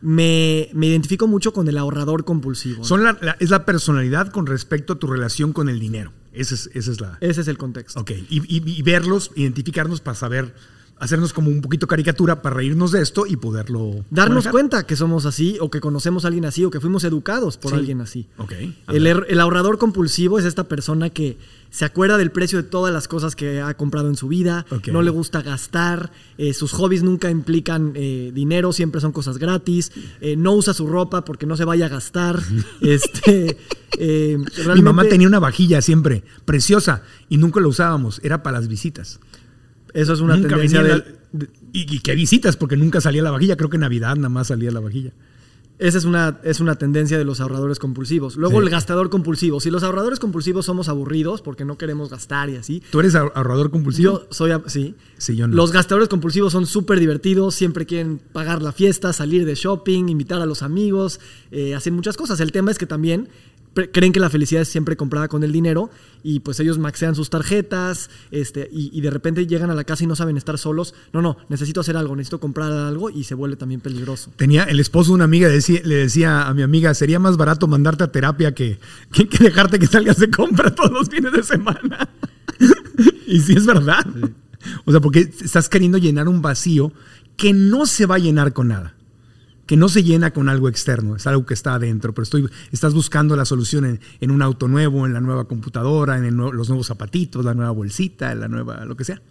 me, identifico mucho con el ahorrador compulsivo. Son es la personalidad con respecto a tu relación con el dinero. Ese es, ese es, la... ese es el contexto. Ok, y, verlos, identificarnos para saber hacernos como un poquito caricatura para reírnos de esto y poderlo darnos cuenta que somos así o que conocemos a alguien así o que fuimos educados por alguien así. Ok. El, el, ahorrador compulsivo es esta persona que se acuerda del precio de todas las cosas que ha comprado en su vida, no le gusta gastar, eh, sus hobbies nunca implican eh, dinero, siempre son cosas gratis, eh, no usa su ropa porque no se vaya a gastar. este, Mi mamá tenía una vajilla siempre, preciosa, y nunca la usábamos, era para las visitas. Eso es una tendencia ¿Y, qué visitas? Porque nunca salía la vajilla, creo que en Navidad nada más salía la vajilla. Esa es una, es una tendencia de los ahorradores compulsivos. Luego el gastador compulsivo. Si los ahorradores compulsivos somos aburridos porque no queremos gastar y así. ¿Tú eres ahorrador compulsivo? Yo soy, sí. Sí, yo no. Los gastadores compulsivos son súper divertidos, siempre quieren pagar la fiesta, salir de shopping, invitar a los amigos, eh, hacer muchas cosas. El tema es que también creen que la felicidad es siempre comprada con el dinero y pues ellos maxean sus tarjetas este, y, y de repente llegan a la casa y no saben estar solos. No, no, necesito hacer algo, necesito comprar algo y se vuelve también peligroso. Tenía el esposo de una amiga, decía- le decía a mi amiga, sería más barato mandarte a terapia que, que, que dejarte que salgas de compra todos los fines de semana. y sí es verdad. O sea, porque estás queriendo llenar un vacío que no se va a llenar con nada. Que no se llena con algo externo, es algo que está adentro, pero estoy, estás buscando la solución en, en un auto nuevo, en la nueva computadora, en el los nuevos zapatitos, la nueva bolsita, la nueva, lo que sea.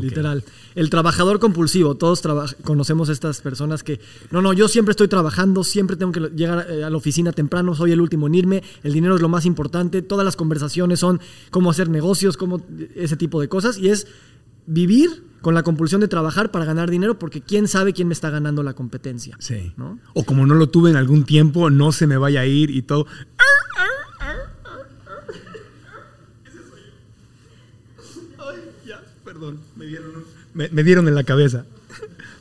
Literal. El trabajador compulsivo, todos traba- conocemos estas personas que, no, no, yo siempre estoy trabajando, siempre tengo que llegar eh, a la oficina temprano, soy el último en irme, el dinero es lo más importante, todas las conversaciones son cómo hacer negocios, cómo ese tipo de cosas, y es vivir con la compulsión de trabajar para ganar dinero porque quién sabe quién me está ganando la competencia. Sí. ¿no? O como no lo tuve en algún tiempo, no se me vaya a ir y todo. Ay, ya, perdón, me dieron, me dieron en la cabeza.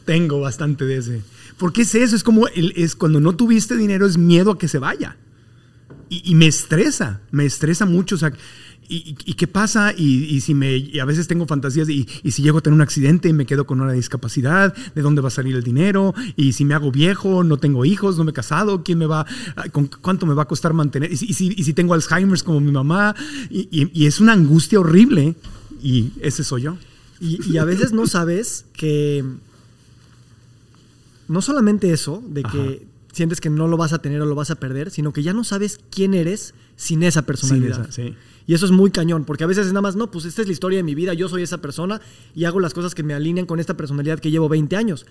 Tengo bastante de ese. Porque es eso, es como el- es cuando no tuviste dinero, es miedo a que se vaya. Y, y me estresa, me estresa mucho. O sea, y, qué pasa? Y, y si me, y a veces tengo fantasías, de, y, si llego a tener un accidente y me quedo con una discapacidad, ¿de dónde va a salir el dinero? Y si me hago viejo, no tengo hijos, no me he casado, ¿quién me va, a- con cuánto me va a costar mantener? Y si, tengo Alzheimer's como mi mamá, y, es una angustia horrible, y ese soy yo. Y, y a veces no sabes que. No solamente eso, de que sientes que no lo vas a tener o lo vas a perder, sino que ya no sabes quién eres sin esa personalidad. esa, sí. Y eso es muy cañón, porque a veces es nada más, no, pues esta es la historia de mi vida, yo soy esa persona y hago las cosas que me alinean con esta personalidad que llevo 20 años.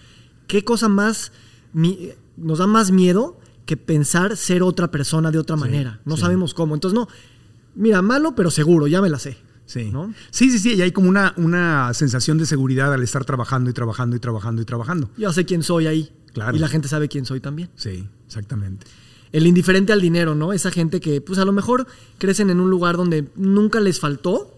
¿Qué cosa más mi- nos da más miedo que pensar ser otra persona de otra manera? No sí. sabemos cómo. Entonces, no, mira, malo, pero seguro, ya me la sé. Sí. ¿no? sí, sí, sí, y hay como una, una sensación de seguridad al estar trabajando y trabajando y trabajando y trabajando. Yo sé quién soy ahí. Claro. Y la gente sabe quién soy también. Sí, exactamente. El indiferente al dinero, ¿no? Esa gente que, pues a lo mejor crecen en un lugar donde nunca les faltó.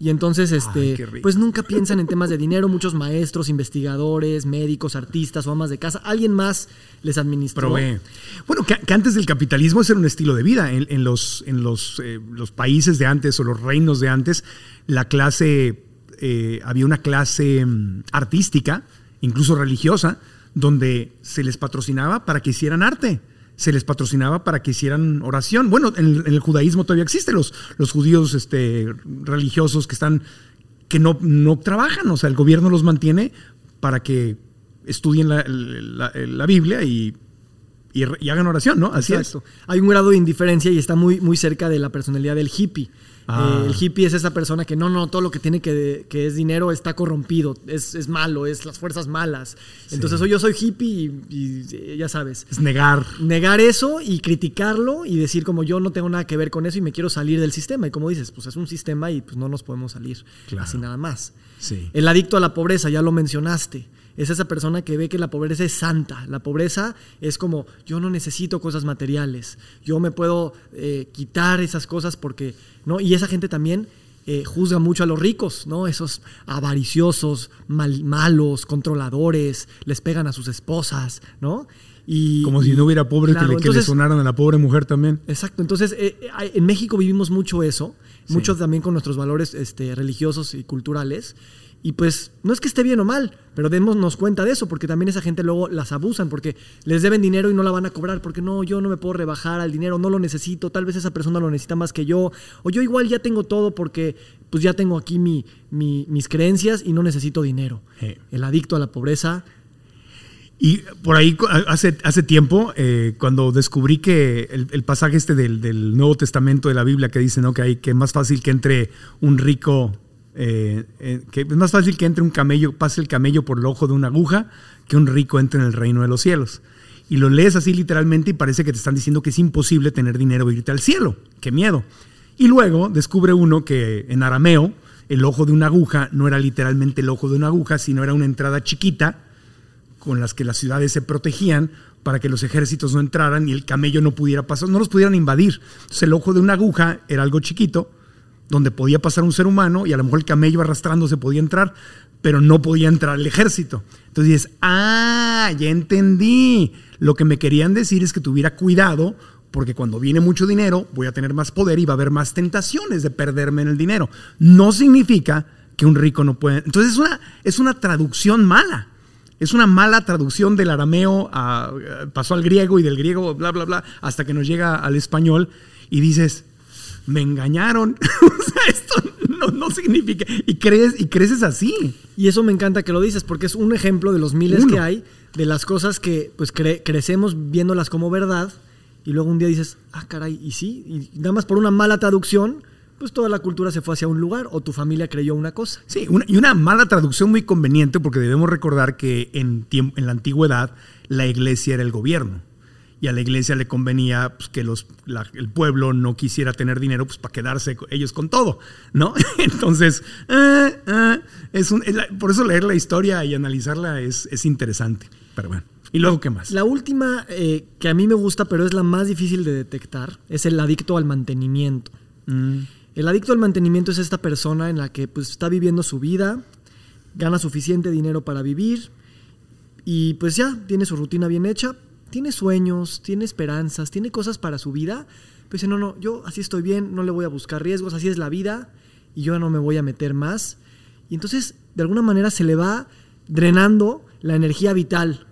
Y entonces, este, pues nunca piensan en temas de dinero. Muchos maestros, investigadores, médicos, artistas o amas de casa. Alguien más les administró. Provee. Bueno, que, que antes del capitalismo ese era un estilo de vida. En, en los, en los, eh, los países de antes o los reinos de antes, la clase, eh, había una clase mm, artística, incluso religiosa, donde se les patrocinaba para que hicieran arte. Se les patrocinaba para que hicieran oración. Bueno, en, el- judaísmo todavía existen los, los judíos este, religiosos que están que no, no trabajan, o sea, el gobierno los mantiene para que estudien la, la- Biblia y, y, y hagan oración, ¿no? Así Exacto. Hay un grado de indiferencia y está muy, muy cerca de la personalidad del hippie. Ah. Eh, el hippie es esa persona que no, no, todo lo que tiene que, que es dinero está corrompido, es, es malo, es las fuerzas malas. Entonces, yo soy hippie y, y, eh, ya sabes. es. Es negar. Negar eso y criticarlo y decir como yo no tengo nada que ver con eso y me quiero salir del sistema. Y como dices, pues es un sistema y pues no nos podemos salir Claro. así nada más. Sí. El adicto a la pobreza, ya lo mencionaste. Es esa persona que ve que la pobreza es santa. La pobreza es como, yo no necesito cosas materiales. Yo me puedo eh, quitar esas cosas porque, ¿no? Y esa gente también eh, juzga mucho a los ricos, ¿no? Esos avariciosos, mal- malos, controladores, les pegan a sus esposas, ¿no? Y, Como si no hubiera pobres Claro, que, le, que le entonces- sonaran a la pobre mujer también. Exacto, entonces eh, en México vivimos mucho eso, Sí. mucho también con nuestros valores este, religiosos y culturales. Y pues no es que esté bien o mal, pero démonos cuenta de eso, porque también esa gente luego las abusan, porque les deben dinero y no la van a cobrar, porque no, yo no me puedo rebajar al dinero, no lo necesito, tal vez esa persona lo necesita más que yo, o yo igual ya tengo todo porque pues ya tengo aquí mi, mi- mis creencias y no necesito dinero. Sí. El adicto a la pobreza, Y por ahí, hace, hace tiempo, eh, cuando descubrí que el, el pasaje este del, del Nuevo Testamento de la Biblia que dice ¿no? que, hay, que es más fácil que entre un rico, eh, eh, que es más fácil que entre un camello, pase el camello por el ojo de una aguja, que un rico entre en el reino de los cielos. Y lo lees así literalmente y parece que te están diciendo que es imposible tener dinero e irte al cielo. ¡Qué miedo! Y luego descubre uno que en arameo el ojo de una aguja no era literalmente el ojo de una aguja, sino era una entrada chiquita con las que las ciudades se protegían para que los ejércitos no entraran y el camello no pudiera pasar, no los pudieran invadir. Entonces el ojo de una aguja era algo chiquito, donde podía pasar un ser humano y a lo mejor el camello arrastrándose podía entrar, pero no podía entrar el ejército. Entonces dices, ah, ya entendí. Lo que me querían decir es que tuviera cuidado porque cuando viene mucho dinero voy a tener más poder y va a haber más tentaciones de perderme en el dinero. No significa que un rico no puede. Entonces es una, es una traducción mala. Es una mala traducción del arameo, a, pasó al griego y del griego, bla, bla, bla, hasta que nos llega al español y dices, me engañaron. o sea, esto no, no, significa. Y, crees, y creces así. Y eso me encanta que lo dices, porque es un ejemplo de los miles que hay, de las cosas que pues crecemos viéndolas como verdad, y luego un día dices, ah, caray, y sí, y nada más por una mala traducción, pues toda la cultura se fue hacia un lugar o tu familia creyó una cosa. Sí, y una mala traducción muy conveniente porque debemos recordar que en, en la antigüedad la iglesia era el gobierno y a la iglesia le convenía pues, que los, el pueblo no quisiera tener dinero pues, para quedarse ellos con todo, ¿no? Entonces, eh, eh, es un, por eso leer la historia y analizarla es, es interesante. Pero bueno. ¿Y luego qué más? La última eh, que a mí me gusta, pero es la más difícil de detectar, es el adicto al mantenimiento. Mm. El adicto al mantenimiento es esta persona en la que pues, está viviendo su vida, gana suficiente dinero para vivir y pues ya tiene su rutina bien hecha, tiene sueños, tiene esperanzas, tiene cosas para su vida. Pues dice, no, no, yo así estoy bien, no le voy a buscar riesgos, así es la vida y yo no me voy a meter más. Y entonces, de alguna manera, se le va drenando la energía vital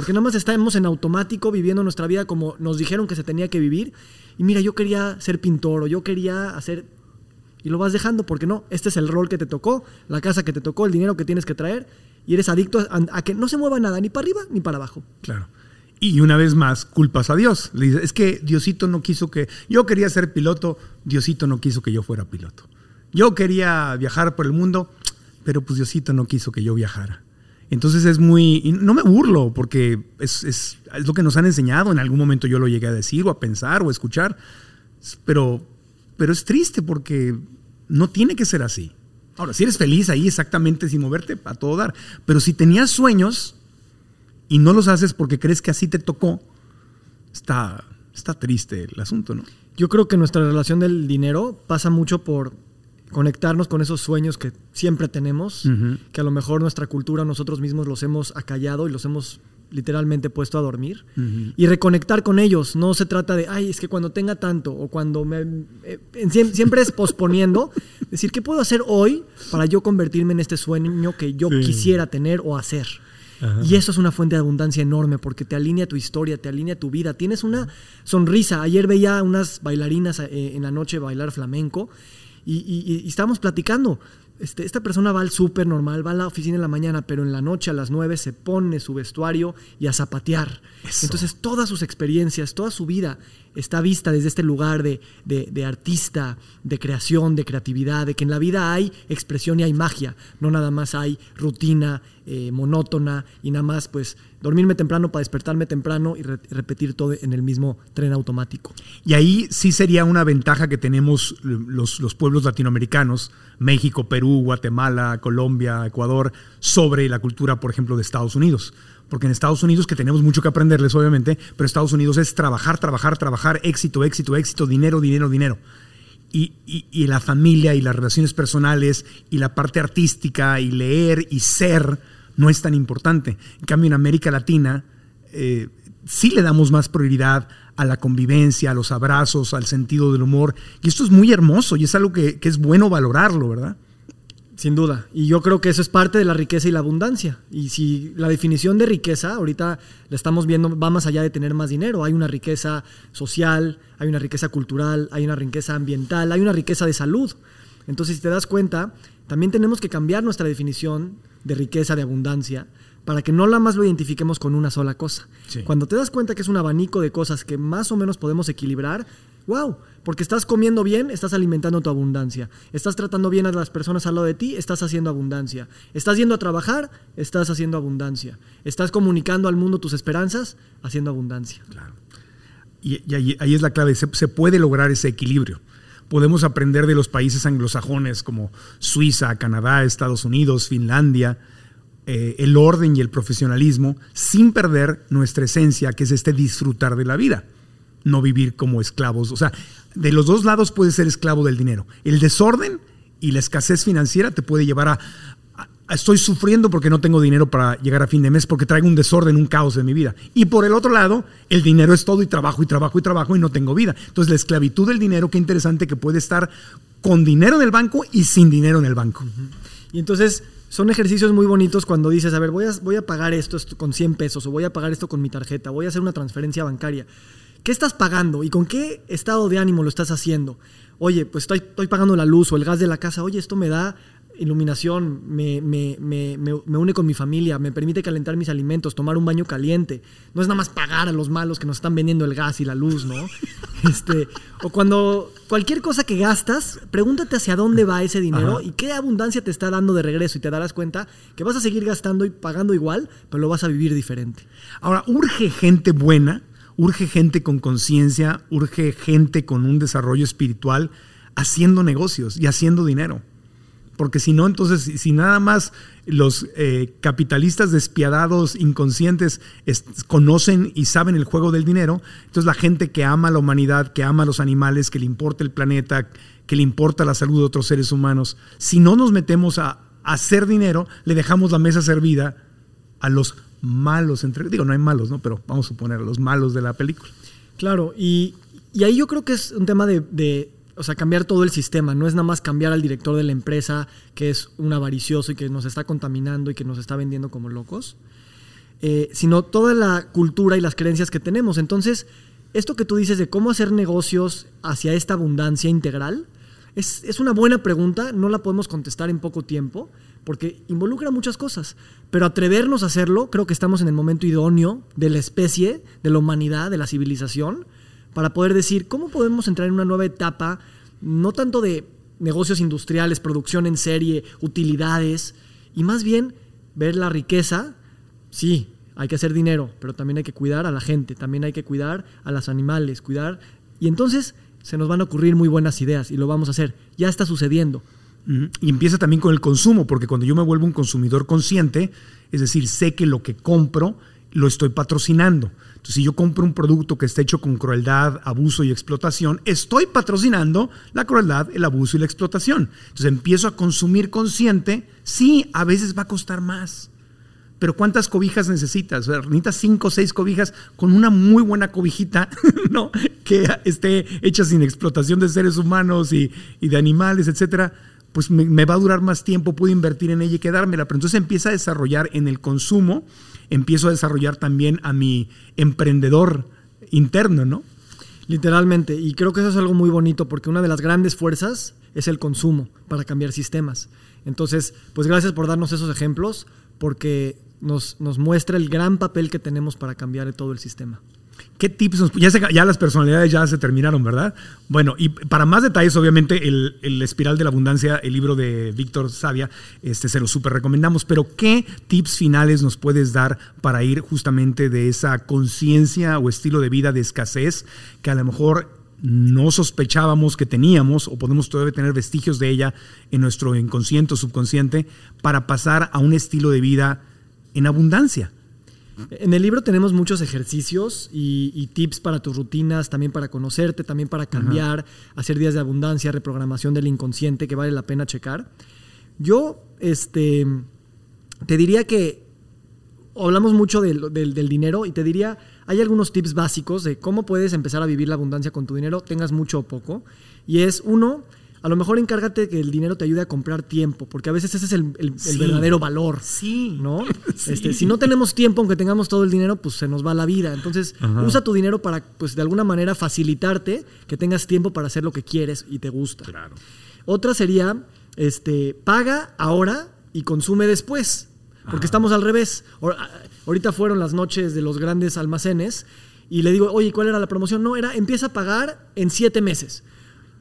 porque nada más estamos en automático viviendo nuestra vida como nos dijeron que se tenía que vivir. Y mira, yo quería ser pintor o yo quería hacer... Y lo vas dejando porque no, este es el rol que te tocó, la casa que te tocó, el dinero que tienes que traer. Y eres adicto a, que no se mueva nada, ni para arriba ni para abajo. Claro. Y una vez más, culpas a Dios. Es que Diosito no quiso que... Yo quería ser piloto, Diosito no quiso que yo fuera piloto. Yo quería viajar por el mundo, pero pues Diosito no quiso que yo viajara. Entonces es muy, no me burlo, porque es, es, lo que nos han enseñado, en algún momento yo lo llegué a decir o a pensar o a escuchar, pero, pero es triste porque no tiene que ser así. Ahora, si eres feliz ahí exactamente sin moverte, a todo dar, pero si tenías sueños y no los haces porque crees que así te tocó, está, está triste el asunto, ¿no? Yo creo que nuestra relación del dinero pasa mucho por conectarnos con esos sueños que siempre tenemos, que a lo mejor nuestra cultura, nosotros mismos los hemos acallado y los hemos literalmente puesto a dormir y reconectar con ellos. No se trata de, ay, es que cuando tenga tanto o cuando me... Eh, siempre es posponiendo, decir, ¿qué puedo hacer hoy para yo convertirme en este sueño que yo quisiera tener o hacer? Y eso es una fuente de abundancia enorme porque te alinea tu historia, te alinea tu vida. Tienes una sonrisa. Ayer veía unas bailarinas eh, en la noche bailar flamenco y, estábamos platicando. Este, esta persona va al súper normal, va a la oficina en la mañana, pero en la noche a las 9 se pone su vestuario y a zapatear. Entonces todas sus experiencias, toda su vida está vista desde este lugar de, de, artista, de creación, de creatividad, de que en la vida hay expresión y hay magia, no nada más hay rutina eh, monótona y nada más pues dormirme temprano para despertarme temprano y repetir todo en el mismo tren automático. Y ahí sí sería una ventaja que tenemos los, los pueblos latinoamericanos, México, Perú, Guatemala, Colombia, Ecuador, sobre la cultura, por ejemplo, de Estados Unidos porque en Estados Unidos, que tenemos mucho que aprenderles, obviamente, pero Estados Unidos es trabajar, trabajar, trabajar, éxito, éxito, éxito, dinero, dinero, dinero. Y, y, la familia y las relaciones personales y la parte artística y leer y ser no es tan importante. En cambio, en América Latina eh, sí le damos más prioridad a la convivencia, a los abrazos, al sentido del humor. Y esto es muy hermoso y es algo que, que es bueno valorarlo, ¿verdad? Sin duda. Y yo creo que eso es parte de la riqueza y la abundancia. Y si la definición de riqueza, ahorita la estamos viendo, va más allá de tener más dinero. Hay una riqueza social, hay una riqueza cultural, hay una riqueza ambiental, hay una riqueza de salud. Entonces, si te das cuenta, también tenemos que cambiar nuestra definición de riqueza, de abundancia, para que no la más lo identifiquemos con una sola cosa. Cuando te das cuenta que es un abanico de cosas que más o menos podemos equilibrar, wow, porque estás comiendo bien, estás alimentando tu abundancia. Estás tratando bien a las personas al lado de ti, estás haciendo abundancia. Estás yendo a trabajar, estás haciendo abundancia. Estás comunicando al mundo tus esperanzas, haciendo abundancia. Claro. Y, ahí, es la clave, se, puede lograr ese equilibrio. Podemos aprender de los países anglosajones como Suiza, Canadá, Estados Unidos, Finlandia, eh, el orden y el profesionalismo, sin perder nuestra esencia, que es este disfrutar de la vida no vivir como esclavos. O sea, de los dos lados puedes ser esclavo del dinero. El desorden y la escasez financiera te puede llevar a, estoy sufriendo porque no tengo dinero para llegar a fin de mes, porque traigo un desorden, un caos en mi vida. Y por el otro lado, el dinero es todo y trabajo y trabajo y trabajo y no tengo vida. Entonces la esclavitud del dinero, qué interesante que puede estar con dinero en el banco y sin dinero en el banco. Y entonces son ejercicios muy bonitos cuando dices, a ver, voy a, voy a pagar esto, con 100 pesos o voy a pagar esto con mi tarjeta, voy a hacer una transferencia bancaria. ¿Qué estás pagando y con qué estado de ánimo lo estás haciendo? Oye, pues estoy, estoy pagando la luz o el gas de la casa. Oye, esto me da iluminación, me, me, me, me, une con mi familia, me permite calentar mis alimentos, tomar un baño caliente. No es nada más pagar a los malos que nos están vendiendo el gas y la luz, ¿no? Este, o cuando cualquier cosa que gastas, pregúntate hacia dónde va ese dinero y qué abundancia te está dando de regreso y te darás cuenta que vas a seguir gastando y pagando igual, pero lo vas a vivir diferente. Ahora, urge gente buena, urge gente con conciencia, urge gente con un desarrollo espiritual haciendo negocios y haciendo dinero porque si no, entonces, si nada más los eh, capitalistas despiadados, inconscientes, conocen y saben el juego del dinero, entonces la gente que ama la humanidad, que ama los animales, que le importa el planeta, que le importa la salud de otros seres humanos, si no nos metemos a, hacer dinero, le dejamos la mesa servida a los malos, entre, digo, no hay malos, ¿no? Pero vamos a suponer a los malos de la película. Claro, y, ahí yo creo que es un tema de o sea, cambiar todo el sistema. No es nada más cambiar al director de la empresa, que es un avaricioso y que nos está contaminando y que nos está vendiendo como locos, eh, sino toda la cultura y las creencias que tenemos. Entonces, esto que tú dices de cómo hacer negocios hacia esta abundancia integral, es, es una buena pregunta, no la podemos contestar en poco tiempo, porque involucra muchas cosas. Pero atrevernos a hacerlo, creo que estamos en el momento idóneo de la especie, de la humanidad, de la civilización, para poder decir cómo podemos entrar en una nueva etapa, no tanto de negocios industriales, producción en serie, utilidades, y más bien ver la riqueza, sí, hay que hacer dinero, pero también hay que cuidar a la gente, también hay que cuidar a los animales, cuidar, y entonces se nos van a ocurrir muy buenas ideas y lo vamos a hacer, ya está sucediendo. Y empieza también con el consumo, porque cuando yo me vuelvo un consumidor consciente, es decir, sé que lo que compro lo estoy patrocinando. Entonces, si yo compro un producto que está hecho con crueldad, abuso y explotación, estoy patrocinando la crueldad, el abuso y la explotación. Entonces, empiezo a consumir consciente. Sí, a veces va a costar más. Pero ¿cuántas cobijas necesitas? necesitas cinco o seis cobijas con una muy buena cobijita, ¿no? Que esté hecha sin explotación de seres humanos y, de animales, etcétera. Pues me, me, va a durar más tiempo, puedo invertir en ella y quedármela. Pero entonces empieza a desarrollar en el consumo empiezo a desarrollar también a mi emprendedor interno, ¿no? Literalmente, y creo que eso es algo muy bonito porque una de las grandes fuerzas es el consumo para cambiar sistemas. Entonces, pues gracias por darnos esos ejemplos porque nos, nos muestra el gran papel que tenemos para cambiar todo el sistema. ¿Qué tips nos, ya, ya, las personalidades ya se terminaron, ¿verdad? Bueno, y para más detalles, obviamente, el, el Espiral de la Abundancia, el libro de Víctor Savia, este, se lo súper recomendamos. Pero, ¿qué tips finales nos puedes dar para ir justamente de esa conciencia o estilo de vida de escasez que a lo mejor no sospechábamos que teníamos o podemos todavía tener vestigios de ella en nuestro inconsciente o subconsciente para pasar a un estilo de vida en abundancia? En el libro tenemos muchos ejercicios y, tips para tus rutinas, también para conocerte, también para cambiar, hacer días de abundancia, reprogramación del inconsciente que vale la pena checar. Yo, este, te diría que hablamos mucho del, del dinero y te diría, hay algunos tips básicos de cómo puedes empezar a vivir la abundancia con tu dinero, tengas mucho o poco. Y es uno, a lo mejor encárgate que el dinero te ayude a comprar tiempo, porque a veces ese es el, verdadero valor. Sí. ¿No? Este, si no tenemos tiempo, aunque tengamos todo el dinero, pues se nos va la vida. Entonces, usa tu dinero para, pues de alguna manera, facilitarte que tengas tiempo para hacer lo que quieres y te gusta. Claro. Otra sería, este, paga ahora y consume después. Porque estamos al revés. Ahorita fueron las noches de los grandes almacenes y le digo, oye, ¿cuál era la promoción? No, era empieza a pagar en siete meses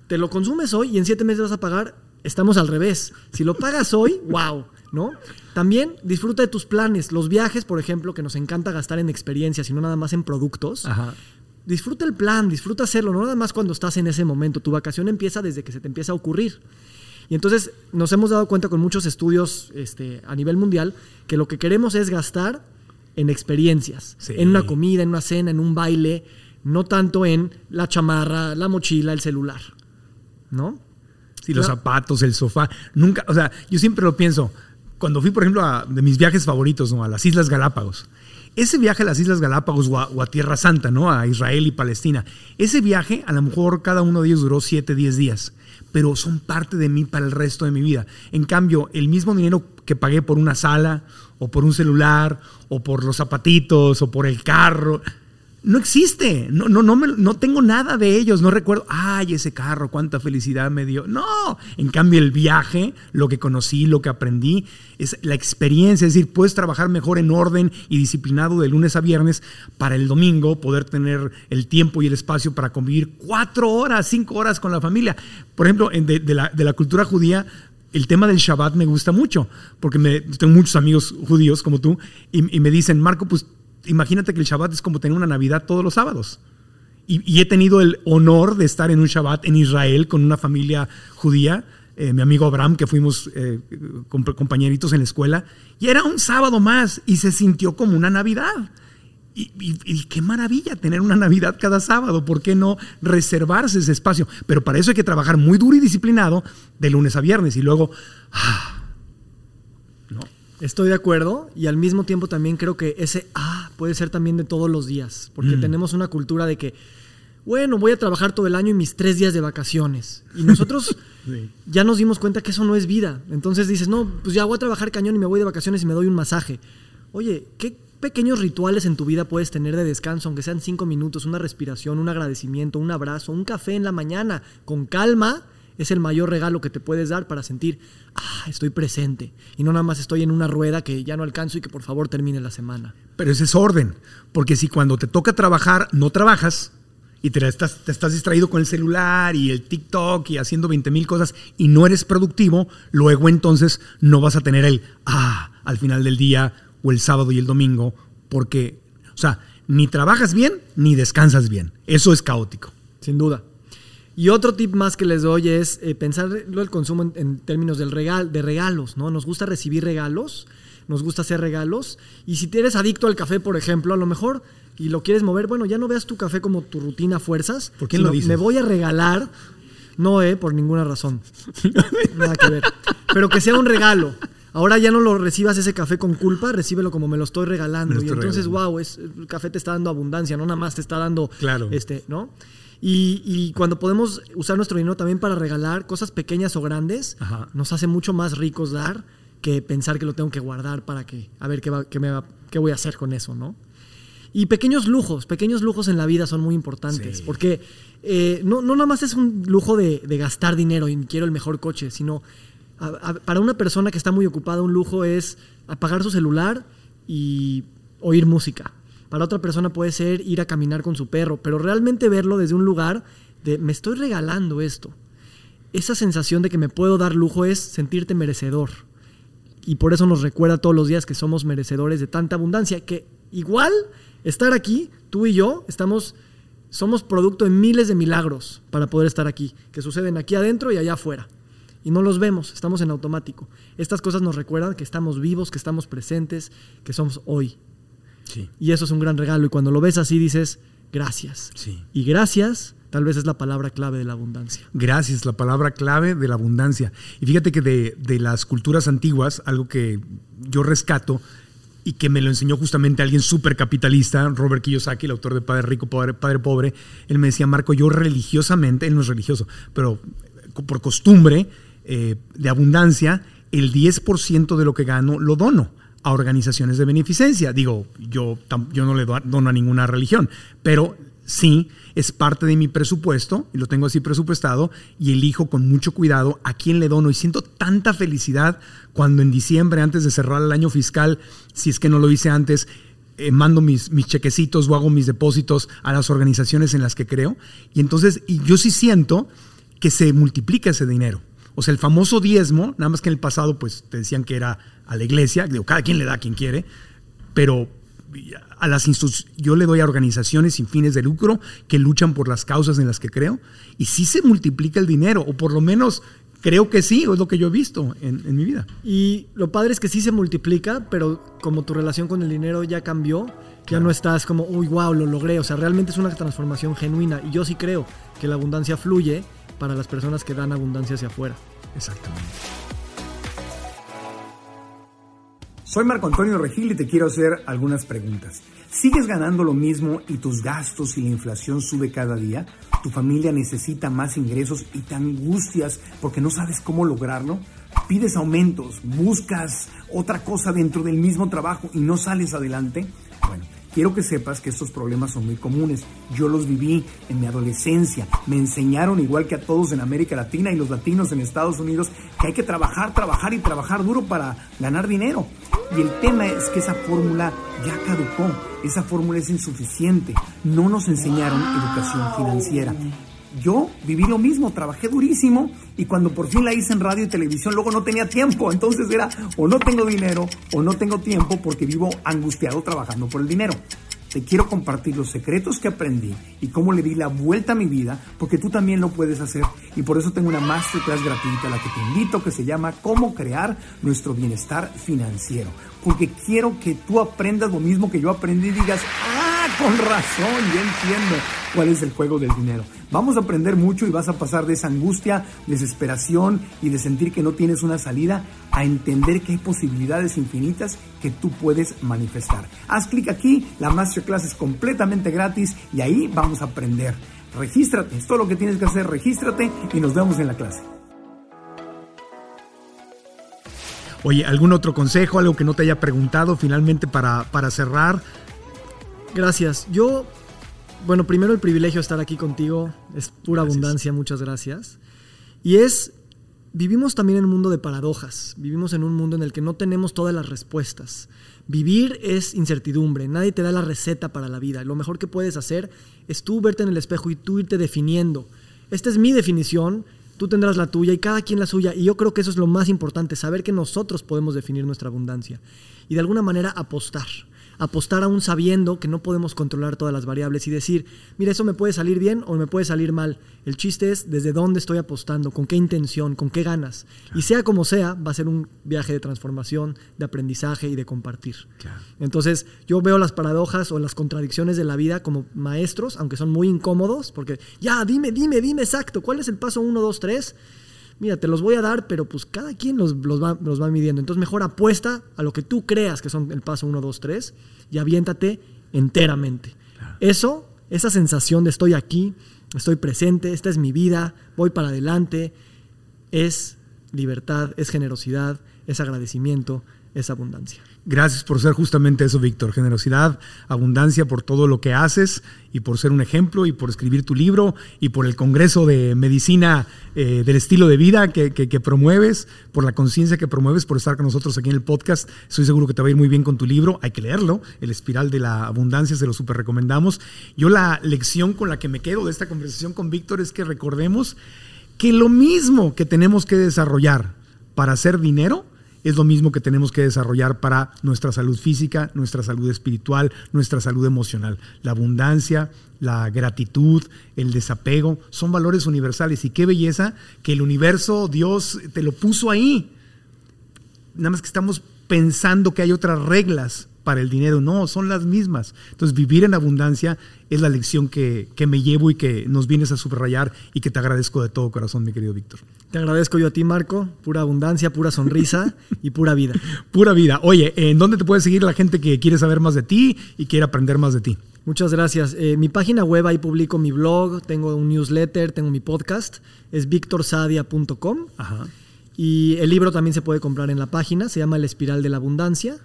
te lo consumes hoy y en siete meses vas a pagar, estamos al revés. Si lo pagas hoy, wow, ¿no? También disfruta de tus planes. Los viajes, por ejemplo, que nos encanta gastar en experiencias y no nada más en productos. Disfruta el plan, disfruta hacerlo, no nada más cuando estás en ese momento. Tu vacación empieza desde que se te empieza a ocurrir. Y entonces nos hemos dado cuenta con muchos estudios este, a nivel mundial que lo que queremos es gastar en experiencias, en una comida, en una cena, en un baile, no tanto en la chamarra, la mochila, el celular. ¿No? Sí, los zapatos, el sofá. Nunca, o sea, yo siempre lo pienso. cuando fui, por ejemplo, a, de mis viajes favoritos, ¿no? A las Islas Galápagos. Ese viaje a las Islas Galápagos o a, Tierra Santa, ¿no? A Israel y Palestina. Ese viaje, a lo mejor cada uno de ellos duró 7, 10 días, pero son parte de mí para el resto de mi vida. En cambio, el mismo dinero que pagué por una sala, o por un celular, o por los zapatitos, o por el carro, no existe. No, no, no, no tengo nada de ellos. No recuerdo, ay, ese carro, cuánta felicidad me dio. No. En cambio, el viaje, lo que conocí, lo que aprendí, es la experiencia. Es decir, puedes trabajar mejor en orden y disciplinado de lunes a viernes para el domingo poder tener el tiempo y el espacio para convivir cuatro horas, cinco horas con la familia. Por ejemplo, de, de, la, de la cultura judía, el tema del Shabbat me gusta mucho, porque me, tengo muchos amigos judíos como tú, y, y me dicen, Marco, pues imagínate que el Shabbat es como tener una Navidad todos los sábados. Y, he tenido el honor de estar en un Shabbat en Israel con una familia judía, eh, mi amigo Abraham, que fuimos eh, compañeritos en la escuela, y era un sábado más y se sintió como una Navidad. Y, qué maravilla tener una Navidad cada sábado, ¿por qué no reservarse ese espacio? Pero para eso hay que trabajar muy duro y disciplinado de lunes a viernes y luego... Ah, Estoy de acuerdo y al mismo tiempo también creo que ese ah puede ser también de todos los días, porque mm. tenemos una cultura de que, bueno, voy a trabajar todo el año y mis tres días de vacaciones. Y nosotros ya nos dimos cuenta que eso no es vida. Entonces dices, no, pues ya voy a trabajar cañón y me voy de vacaciones y me doy un masaje. Oye, ¿qué pequeños rituales en tu vida puedes tener de descanso, aunque sean cinco minutos, una respiración, un agradecimiento, un abrazo, un café en la mañana, con calma? Es el mayor regalo que te puedes dar para sentir, ah, estoy presente y no nada más estoy en una rueda que ya no alcanzo y que por favor termine la semana. Pero ese es orden, porque si cuando te toca trabajar no trabajas y te estás, te estás distraído con el celular y el TikTok y haciendo 20 mil cosas y no eres productivo, luego entonces no vas a tener el, ah, al final del día o el sábado y el domingo, porque, o sea, ni trabajas bien ni descansas bien. Eso es caótico. Sin duda. Y otro tip más que les doy es eh, pensarlo el consumo en, términos del regal, de regalos, ¿no? Nos gusta recibir regalos, nos gusta hacer regalos. Y si eres adicto al café, por ejemplo, a lo mejor y lo quieres mover, bueno, ya no veas tu café como tu rutina a fuerzas. ¿Por qué lo dices? Me voy a regalar, no, eh, por ninguna razón. Nada que ver. Pero que sea un regalo. Ahora ya no lo recibas ese café con culpa, recíbelo como me lo estoy regalando. y entonces, wow, es, el café te está dando abundancia, no nada más te está dando, claro. este, ¿no? Y, cuando podemos usar nuestro dinero también para regalar cosas pequeñas o grandes, nos hace mucho más ricos dar que pensar que lo tengo que guardar para que, a ver qué, qué, me qué voy a hacer con eso, ¿no? Y pequeños lujos, pequeños lujos en la vida son muy importantes, porque eh, no, no nada más es un lujo de, gastar dinero y quiero el mejor coche, sino para una persona que está muy ocupada, un lujo es apagar su celular y oír música. Para otra persona puede ser ir a caminar con su perro, pero realmente verlo desde un lugar de me estoy regalando esto. Esa sensación de que me puedo dar lujo es sentirte merecedor. Y por eso nos recuerda todos los días que somos merecedores de tanta abundancia, que igual estar aquí, tú y yo, estamos somos producto de miles de milagros para poder estar aquí, que suceden aquí adentro y allá afuera. Y no los vemos, estamos en automático. Estas cosas nos recuerdan que estamos vivos, que estamos presentes, que somos hoy. Y eso es un gran regalo. Y cuando lo ves así dices, gracias. Y gracias tal vez es la palabra clave de la abundancia. Gracias, la palabra clave de la abundancia. Y fíjate que de, las culturas antiguas, algo que yo rescato y que me lo enseñó justamente alguien súper capitalista, Robert Kiyosaki, el autor de Padre Rico, Padre, Pobre, él me decía, Marco, yo religiosamente, él no es religioso, pero por costumbre eh, de abundancia, el 10% de lo que gano lo dono a organizaciones de beneficencia. Digo, yo, yo no le dono a ninguna religión, pero sí es parte de mi presupuesto, y lo tengo así presupuestado, y elijo con mucho cuidado a quién le dono. Y siento tanta felicidad cuando en diciembre, antes de cerrar el año fiscal, si es que no lo hice antes, eh, mando mis, mis chequecitos o hago mis depósitos a las organizaciones en las que creo. Y entonces, y yo sí siento que se multiplica ese dinero. O sea, el famoso diezmo, nada más que en el pasado, pues te decían que era a la iglesia, digo, cada quien le da a quien quiere, pero a las yo le doy a organizaciones sin fines de lucro que luchan por las causas en las que creo, y sí se multiplica el dinero, o por lo menos creo que sí, es lo que yo he visto en, en mi vida. Y lo padre es que sí se multiplica, pero como tu relación con el dinero ya cambió, ya no estás como, uy, wow, lo logré. O sea, realmente es una transformación genuina. Y yo sí creo que la abundancia fluye para las personas que dan abundancia hacia afuera. Exactamente. Soy Marco Antonio Regil y te quiero hacer algunas preguntas. ¿Sigues ganando lo mismo y tus gastos y la inflación sube cada día? ¿Tu familia necesita más ingresos y te angustias porque no sabes cómo lograrlo? ¿Pides aumentos? ¿Buscas otra cosa dentro del mismo trabajo y no sales adelante? Bueno, quiero que sepas que estos problemas son muy comunes. Yo los viví en mi adolescencia. Me enseñaron, igual que a todos en América Latina y los latinos en Estados Unidos, que hay que trabajar, trabajar y trabajar duro para ganar dinero. Y el tema es que esa fórmula ya caducó, esa fórmula es insuficiente. No nos enseñaron educación financiera. Yo viví lo mismo, trabajé durísimo y cuando por fin la hice en radio y televisión, luego no tenía tiempo. Entonces era o no tengo dinero o no tengo tiempo porque vivo angustiado trabajando por el dinero. Te quiero compartir los secretos que aprendí y cómo le di la vuelta a mi vida, porque tú también lo puedes hacer. Y por eso tengo una masterclass gratuita a la que te invito, que se llama Cómo crear nuestro bienestar financiero. Porque quiero que tú aprendas lo mismo que yo aprendí y digas, ah, con razón, ya entiendo cuál es el juego del dinero. Vamos a aprender mucho y vas a pasar de esa angustia, desesperación y de sentir que no tienes una salida a entender que hay posibilidades infinitas que tú puedes manifestar. Haz clic aquí, la masterclass es completamente gratis y ahí vamos a aprender. Regístrate, es todo lo que tienes que hacer, regístrate y nos vemos en la clase. Oye, ¿algún otro consejo, algo que no te haya preguntado finalmente para, para cerrar? Gracias. Yo, bueno, primero el privilegio de estar aquí contigo. Es pura abundancia, muchas gracias. Y es, vivimos también en un mundo de paradojas. Vivimos en un mundo en el que no tenemos todas las respuestas. Vivir es incertidumbre, nadie te da la receta para la vida. Lo mejor que puedes hacer es tú verte en el espejo y tú irte definiendo. Esta es mi definición, tú tendrás la tuya y cada quien la suya. Y yo creo que eso es lo más importante, saber que nosotros podemos definir nuestra abundancia y de alguna manera apostar apostar aún sabiendo que no podemos controlar todas las variables y decir, mira, eso me puede salir bien o me puede salir mal. El chiste es desde dónde estoy apostando, con qué intención, con qué ganas. Y sea como sea, va a ser un viaje de transformación, de aprendizaje y de compartir. Entonces, yo veo las paradojas o las contradicciones de la vida como maestros, aunque son muy incómodos, porque ya, dime, dime, dime exacto, ¿cuál es el paso 1, 2, 3? Mira, te los voy a dar, pero pues cada quien los, va, los va midiendo. Entonces mejor apuesta a lo que tú creas que son el paso 1, 2, 3 y aviéntate enteramente. Eso, esa sensación de estoy aquí, estoy presente, esta es mi vida, voy para adelante, es libertad, es generosidad, es agradecimiento, es abundancia. Gracias por ser justamente eso, Víctor. Generosidad, abundancia por todo lo que haces y por ser un ejemplo y por escribir tu libro y por el Congreso de Medicina eh, del Estilo de Vida que, promueves, por la conciencia que promueves, por estar con nosotros aquí en el podcast. Estoy seguro que te va a ir muy bien con tu libro. Hay que leerlo. El Espiral de la Abundancia se lo super recomendamos. Yo la lección con la que me quedo de esta conversación con Víctor es que recordemos que lo mismo que tenemos que desarrollar para hacer dinero, es lo mismo que tenemos que desarrollar para nuestra salud física, nuestra salud espiritual, nuestra salud emocional. La abundancia, la gratitud, el desapego, son valores universales. Y qué belleza que el universo, Dios, te lo puso ahí. Nada más que estamos pensando que hay otras reglas para el dinero. No, son las mismas. Entonces, vivir en abundancia es la lección que, que, me llevo y que nos vienes a subrayar y que te agradezco de todo corazón, mi querido Víctor. Te agradezco yo a ti, Marco. Pura abundancia, pura sonrisa y pura vida. Pura vida. Oye, ¿en dónde te puede seguir la gente que quiere saber más de ti y quiere aprender más de ti? Muchas gracias. Eh, mi página web, ahí publico mi blog, tengo un newsletter, tengo mi podcast, es victorsadia.com. Ajá. Y el libro también se puede comprar en la página, se llama El Espiral de la Abundancia.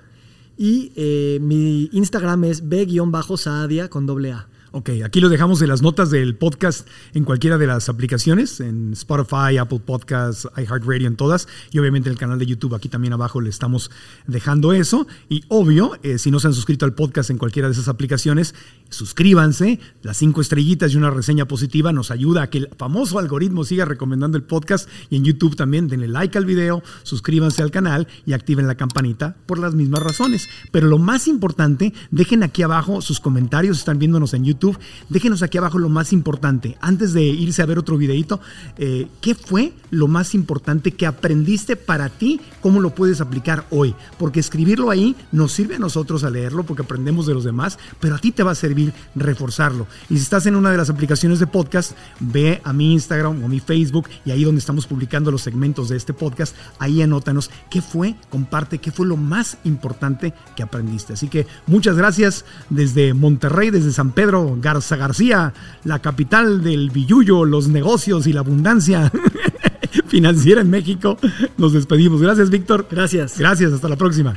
Y eh, mi Instagram es b-saadia con doble A. Ok, aquí lo dejamos en las notas del podcast en cualquiera de las aplicaciones, en Spotify, Apple Podcasts, iHeartRadio, en todas. Y obviamente en el canal de YouTube, aquí también abajo le estamos dejando eso. Y obvio, eh, si no se han suscrito al podcast en cualquiera de esas aplicaciones, suscríbanse. Las cinco estrellitas y una reseña positiva nos ayuda a que el famoso algoritmo siga recomendando el podcast. Y en YouTube también denle like al video, suscríbanse al canal y activen la campanita por las mismas razones. Pero lo más importante, dejen aquí abajo sus comentarios. Están viéndonos en YouTube déjenos aquí abajo lo más importante. Antes de irse a ver otro videito, eh, ¿qué fue lo más importante que aprendiste para ti? ¿Cómo lo puedes aplicar hoy? Porque escribirlo ahí nos sirve a nosotros a leerlo porque aprendemos de los demás, pero a ti te va a servir reforzarlo. Y si estás en una de las aplicaciones de podcast, ve a mi Instagram o mi Facebook y ahí donde estamos publicando los segmentos de este podcast, ahí anótanos qué fue, comparte qué fue lo más importante que aprendiste. Así que muchas gracias desde Monterrey, desde San Pedro Garza García, la capital del billuyo, los negocios y la abundancia financiera en México. Nos despedimos. Gracias, Víctor. Gracias. Gracias, hasta la próxima.